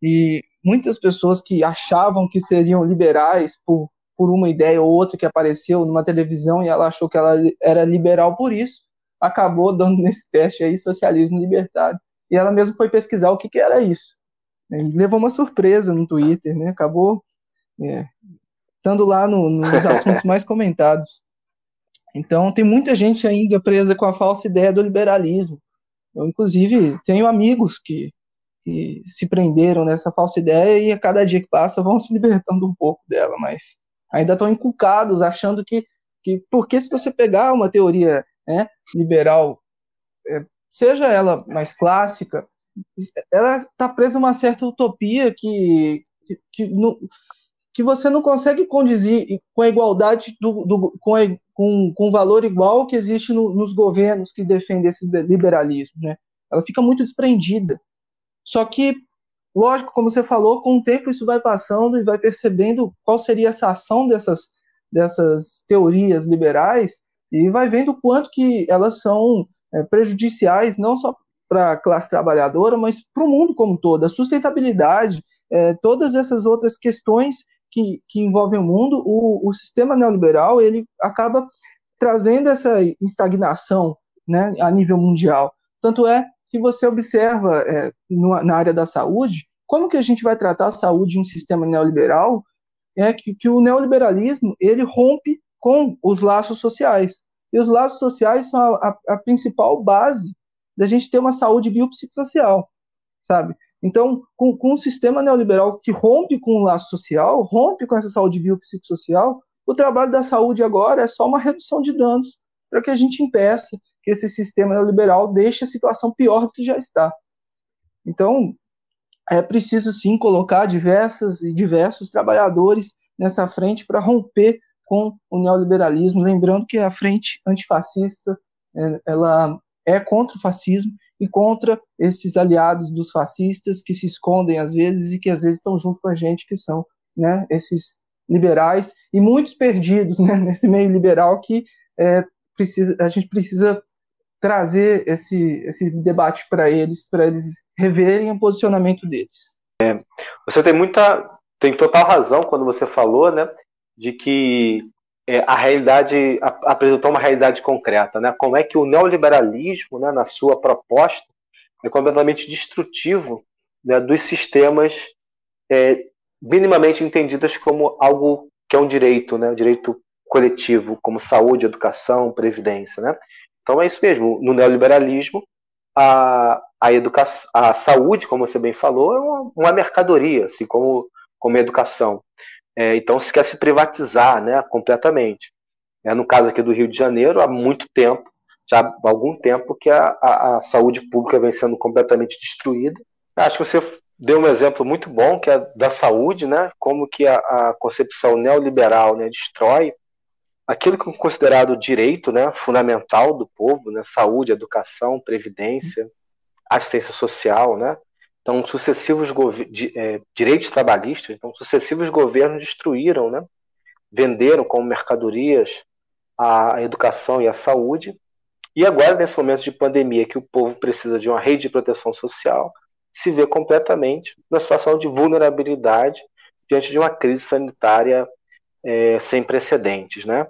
e muitas pessoas que achavam que seriam liberais por, por uma ideia ou outra que apareceu numa televisão e ela achou que ela era liberal por isso, acabou dando nesse teste aí socialismo liberdade. E ela mesma foi pesquisar o que, que era isso. E levou uma surpresa no Twitter, né? Acabou é, estando lá no, nos assuntos mais comentados. Então, tem muita gente ainda presa com a falsa ideia do liberalismo. Eu, inclusive, tenho amigos que que se prenderam nessa falsa ideia e a cada dia que passa vão se libertando um pouco dela, mas ainda estão inculcados, achando que, que porque se você pegar uma teoria né, liberal, é, seja ela mais clássica, ela está presa a uma certa utopia que, que, que, que, você não consegue conduzir com a igualdade, do, do com, a, com, com o valor igual que existe no, nos governos que defendem esse liberalismo. Né? Ela fica muito desprendida. Só que, lógico, como você falou, com o tempo isso vai passando e vai percebendo qual seria essa ação dessas, dessas teorias liberais e vai vendo o quanto que elas são é, prejudiciais não só para a classe trabalhadora, mas para o mundo como um todo. A sustentabilidade, é, todas essas outras questões que, que envolvem o mundo, o, o sistema neoliberal ele acaba trazendo essa estagnação né, a nível mundial. Tanto é que você observa é, na área da saúde, como que a gente vai tratar a saúde em um sistema neoliberal, é que, que o neoliberalismo ele rompe com os laços sociais. E os laços sociais são a, a, a principal base da gente ter uma saúde biopsicossocial, sabe? Então, com, com um sistema neoliberal que rompe com o laço social, rompe com essa saúde biopsicossocial, o trabalho da saúde agora é só uma redução de danos para que a gente impeça que esse sistema neoliberal deixa a situação pior do que já está. Então, é preciso sim colocar diversas e diversos trabalhadores nessa frente para romper com o neoliberalismo, lembrando que a frente antifascista é, ela é contra o fascismo e contra esses aliados dos fascistas que se escondem às vezes e que às vezes estão junto com a gente, que são né, esses liberais e muitos perdidos né, nesse meio liberal que é, precisa, a gente precisa trazer esse, esse debate para eles, para eles reverem o posicionamento deles. É, você tem muita, tem total razão quando você falou, né, de que é, a realidade apresentou uma realidade concreta, né? Como é que o neoliberalismo, né, na sua proposta, é completamente destrutivo né, dos sistemas é, minimamente entendidos como algo que é um direito, né, um direito coletivo, como saúde, educação, previdência, né? Então é isso mesmo. No neoliberalismo, a, a, educação, a saúde, como você bem falou, é uma, uma mercadoria, assim como, como a educação. É, então se quer se privatizar né, completamente. É, no caso aqui do Rio de Janeiro, há muito tempo, já há algum tempo, que a, a, a saúde pública vem sendo completamente destruída. Acho que você deu um exemplo muito bom, que é da saúde, né? Como que a, a concepção neoliberal né, destrói aquilo que é considerado direito né, fundamental do povo, né, saúde, educação, previdência, assistência social, né, então, sucessivos é, direitos trabalhistas, então, sucessivos governos destruíram, né, venderam como mercadorias a educação e a saúde, e agora, nesse momento de pandemia, que o povo precisa de uma rede de proteção social, se vê completamente na situação de vulnerabilidade diante de uma crise sanitária é, sem precedentes, né?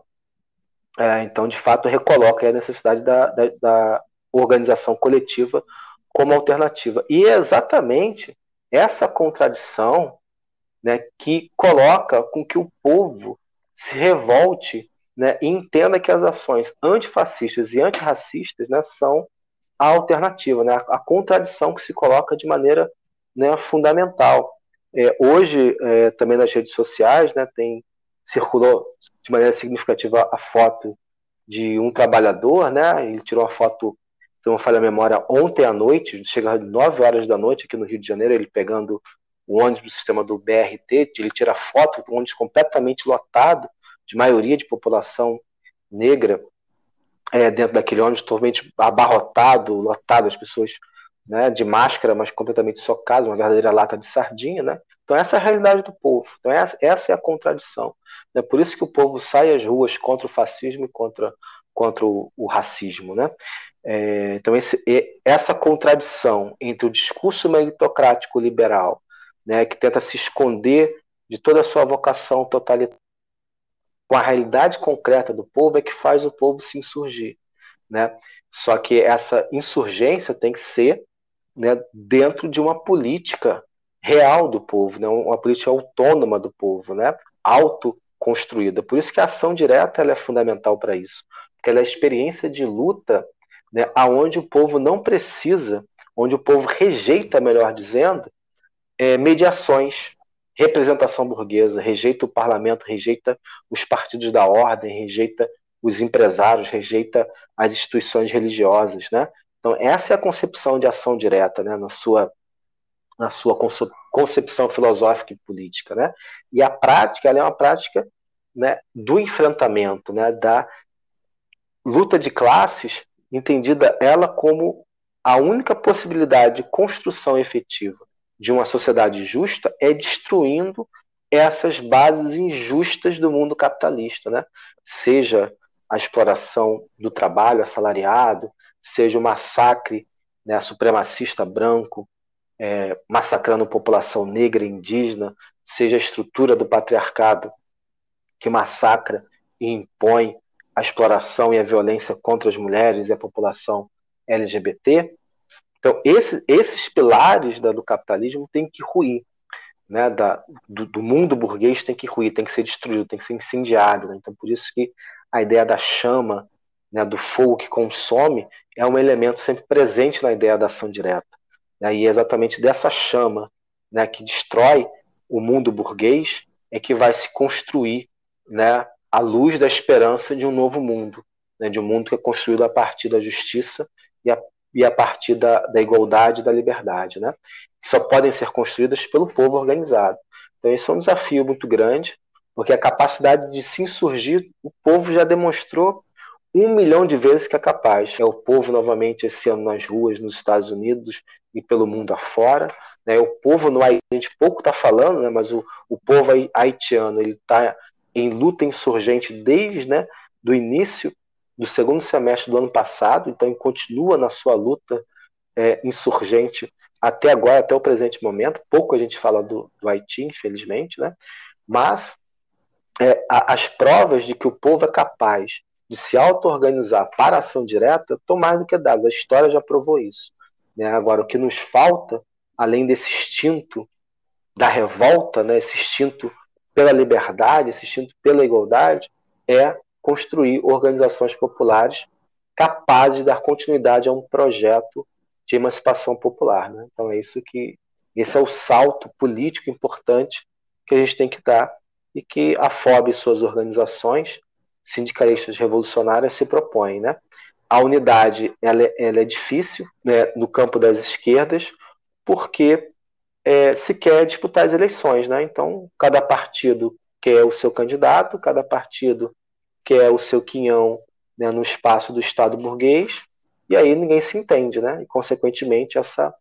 É, então, de fato, recoloca a necessidade da, da, da, organização coletiva como alternativa. E é exatamente essa contradição né, que coloca com que o povo se revolte né, e entenda que as ações antifascistas e antirracistas né, são a alternativa, né, a, contradição que se coloca de maneira né, fundamental. É, hoje, é, também nas redes sociais, né, tem circulou de maneira significativa a foto de um trabalhador, né? Ele tirou a foto, se não falha a memória, ontem à noite, chegando 9 horas da noite aqui no Rio de Janeiro, ele pegando o ônibus do sistema do BRT, ele tira a foto do ônibus completamente lotado, de maioria de população negra, é, dentro daquele ônibus totalmente abarrotado, lotado, as pessoas né, de máscara, mas completamente socadas, uma verdadeira lata de sardinha, né? Então essa é a realidade do povo. Então essa, essa é a contradição. É por isso que o povo sai às ruas contra o fascismo e contra, contra o, o racismo. Né? É, então, esse, essa contradição entre o discurso meritocrático liberal, né, que tenta se esconder de toda a sua vocação totalitária, com a realidade concreta do povo, é que faz o povo se insurgir. Né? Só que essa insurgência tem que ser né, dentro de uma política real do povo, né, uma política autônoma do povo, né, auto construída. Por isso que a ação direta é fundamental para isso, porque ela é a experiência de luta, né, aonde o povo não precisa, onde o povo rejeita, melhor dizendo, é, mediações, representação burguesa, rejeita o parlamento, rejeita os partidos da ordem, rejeita os empresários, rejeita as instituições religiosas, né? Então essa é a concepção de ação direta, né, na sua na sua concepção filosófica e política, né? E a prática, é uma prática né, do enfrentamento, né, da luta de classes, entendida ela como a única possibilidade de construção efetiva de uma sociedade justa é destruindo essas bases injustas do mundo capitalista, né? Seja a exploração do trabalho assalariado, seja o massacre né, supremacista branco, é, massacrando população negra e indígena, seja a estrutura do patriarcado que massacra e impõe a exploração e a violência contra as mulheres e a população LGBT. Então, esse, esses pilares da, do capitalismo têm que ruir. Né, da, do, do, mundo burguês tem que ruir, tem que ser destruído, tem que ser incendiado. Né? Então, por isso que a ideia da chama, né, do fogo que consome, é um elemento sempre presente na ideia da ação direta. Né? E exatamente dessa chama né, que destrói o mundo burguês é que vai se construir né, a luz da esperança de um novo mundo, né, de um mundo que é construído a partir da justiça e a, e a partir da, da igualdade e da liberdade, né? Que só podem ser construídas pelo povo organizado. Então, esse é um desafio muito grande, porque a capacidade de se insurgir, o povo já demonstrou um milhão de vezes que é capaz. É o povo novamente esse ano nas ruas, nos Estados Unidos e pelo mundo afora. Né? O povo no Haiti, a gente pouco está falando, né? mas o, o povo haitiano ele está em luta insurgente desde né, do início do segundo semestre do ano passado, então ele continua na sua luta é, insurgente até agora, até o presente momento. Pouco a gente fala do, do Haiti, infelizmente, né? mas é, a, as provas de que o povo é capaz de se auto-organizar para ação direta estão mais do que dadas. A história já provou isso. Né? Agora, o que nos falta, além desse instinto da revolta, né? esse instinto pela liberdade, esse instinto pela igualdade, é construir organizações populares capazes de dar continuidade a um projeto de emancipação popular. Né? Então é isso que esse é o salto político importante que a gente tem que dar e que a FOB e suas organizações sindicalistas revolucionárias se propõem. Né? A unidade ela, é, ela é difícil né, no campo das esquerdas porque é, se quer disputar as eleições. Né? Então, cada partido quer o seu candidato, cada partido quer o seu quinhão né, no espaço do Estado burguês, e aí ninguém se entende, né? E, consequentemente, essa,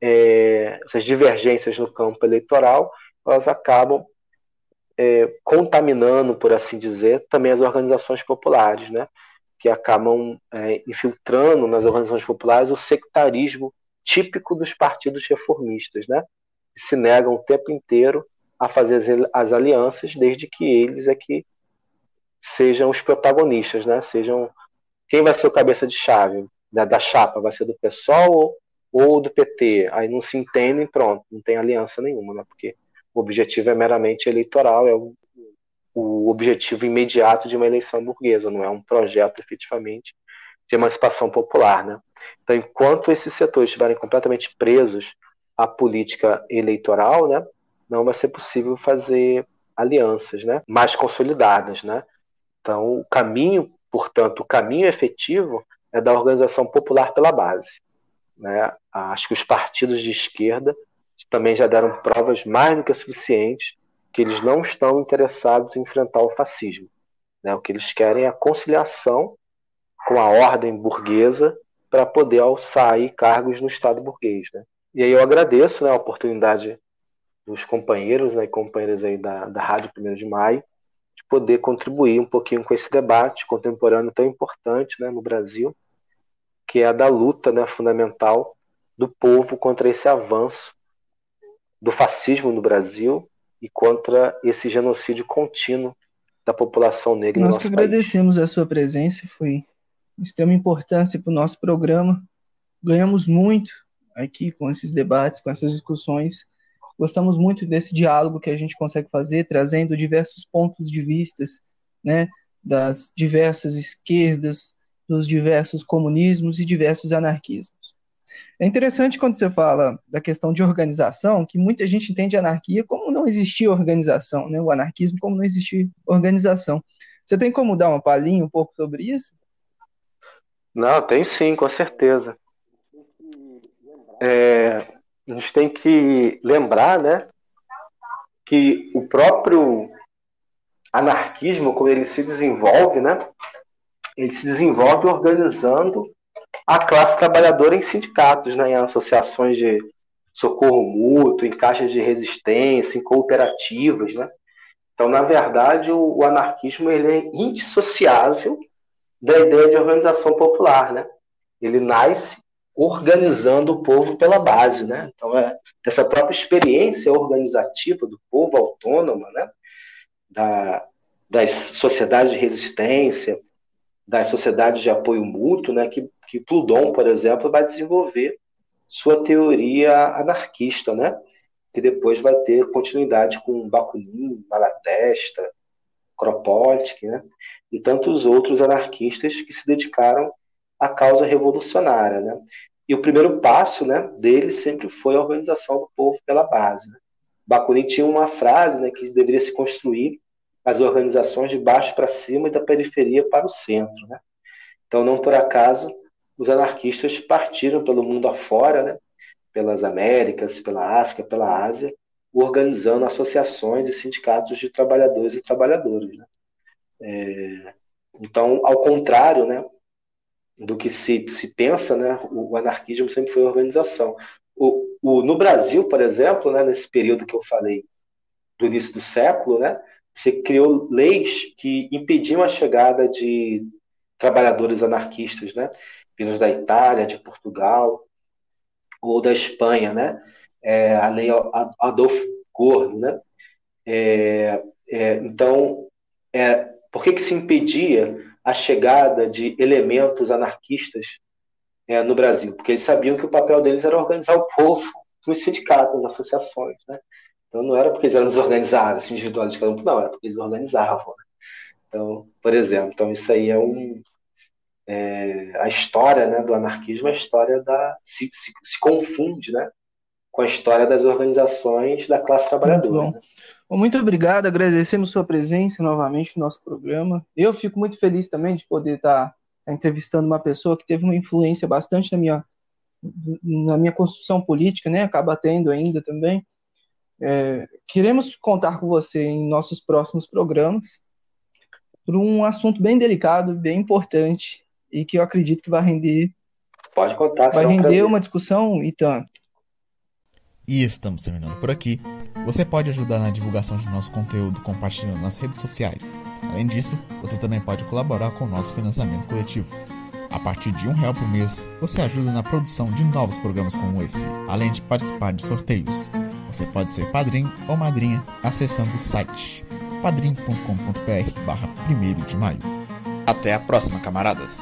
é, essas divergências no campo eleitoral elas acabam é, contaminando, por assim dizer, também as organizações populares, né? Que acabam é, infiltrando nas organizações populares o sectarismo típico dos partidos reformistas, né? Que se negam o tempo inteiro a fazer as, as alianças, desde que eles é que sejam os protagonistas, né? Sejam quem vai ser o cabeça de chave da, chapa, vai ser do PSOL ou, ou do PT? Aí não se entendem, pronto, não tem aliança nenhuma, né? Porque o objetivo é meramente eleitoral, é o, o objetivo imediato de uma eleição burguesa, não é um projeto efetivamente de emancipação popular, né? Então, enquanto esses setores estiverem completamente presos à política eleitoral, né, não vai ser possível fazer alianças, né, mais consolidadas, né? Então, o caminho, portanto, o caminho efetivo é da organização popular pela base, né? Acho que os partidos de esquerda também já deram provas mais do que suficientes que eles não estão interessados em enfrentar o fascismo. Né? O que eles querem é a conciliação com a ordem burguesa para poder alçar aí cargos no Estado burguês. Né? E aí eu agradeço né, a oportunidade dos companheiros né, e companheiras aí da, da Rádio 1 de Maio de poder contribuir um pouquinho com esse debate contemporâneo tão importante né, no Brasil, que é a da luta né, fundamental do povo contra esse avanço do fascismo no Brasil e contra esse genocídio contínuo da população negra Nós que agradecemos país. a sua presença, foi de extrema importância para o nosso programa. Ganhamos muito aqui com esses debates, com essas discussões. Gostamos muito desse diálogo que a gente consegue fazer, trazendo diversos pontos de vistas, né, das diversas esquerdas, dos diversos comunismos e diversos anarquismos. É interessante quando você fala da questão de organização, que muita gente entende anarquia como não existir organização, né? o anarquismo como não existir organização. Você tem como dar uma palhinha um pouco sobre isso? Não, tem sim, com certeza. É, a gente tem que lembrar, né, que o próprio anarquismo, quando ele se desenvolve, né, ele se desenvolve organizando a classe trabalhadora em sindicatos, né, em associações de socorro mútuo, em caixas de resistência, em cooperativas, né? Então, na verdade, o, o anarquismo ele é indissociável da ideia de organização popular, né? Ele nasce organizando o povo pela base, né? Então, é essa própria experiência organizativa do povo autônomo, né? Da, das sociedades de resistência, das sociedades de apoio mútuo, né? Que que Proudhon, por exemplo, vai desenvolver sua teoria anarquista, né? que depois vai ter continuidade com Bakunin, Malatesta, Kropotkin, né? e tantos outros anarquistas que se dedicaram à causa revolucionária. Né? E o primeiro passo né, dele sempre foi a organização do povo pela base. Né? Bakunin tinha uma frase né, que deveria se construir as organizações de baixo para cima e da periferia para o centro. Né? Então, não por acaso, os anarquistas partiram pelo mundo afora, né? pelas Américas, pela África, pela Ásia, organizando associações e sindicatos de trabalhadores e trabalhadoras. Né? É, então, ao contrário né, do que se, se pensa, né, o, o anarquismo sempre foi organização. O, o, no Brasil, por exemplo, né, nesse período que eu falei do início do século, né, você criou leis que impediam a chegada de trabalhadores anarquistas, né, vindos da Itália, de Portugal ou da Espanha, né, é, a lei Adolfo Gorno, né, é, é, então, é, por que que se impedia a chegada de elementos anarquistas é, no Brasil? Porque eles sabiam que o papel deles era organizar o povo nos sindicatos, nas associações, né? Então não era porque eles eram desorganizados, cada um, não, era porque eles organizavam. Né? Então, por exemplo, então isso aí é um é, a história né, do anarquismo, a história da se, se, se, confunde, né, com a história das organizações da classe trabalhadora. Muito, né? bom, muito obrigado, agradecemos sua presença novamente no nosso programa. Eu fico muito feliz também de poder estar entrevistando uma pessoa que teve uma influência bastante na minha na minha construção política, né? Acaba tendo ainda também. É, queremos contar com você em nossos próximos programas por um assunto bem delicado, bem importante e que eu acredito que vai render. Pode contar, Vai render uma discussão e tanto. E estamos terminando por aqui. Você pode ajudar na divulgação de nosso conteúdo compartilhando nas redes sociais. Além disso, você também pode colaborar com o nosso financiamento coletivo. A partir de um real por mês, você ajuda na produção de novos programas como esse, além de participar de sorteios. Você pode ser padrinho ou madrinha acessando o site padrim.com.br barra 1 de maio. Até a próxima, camaradas!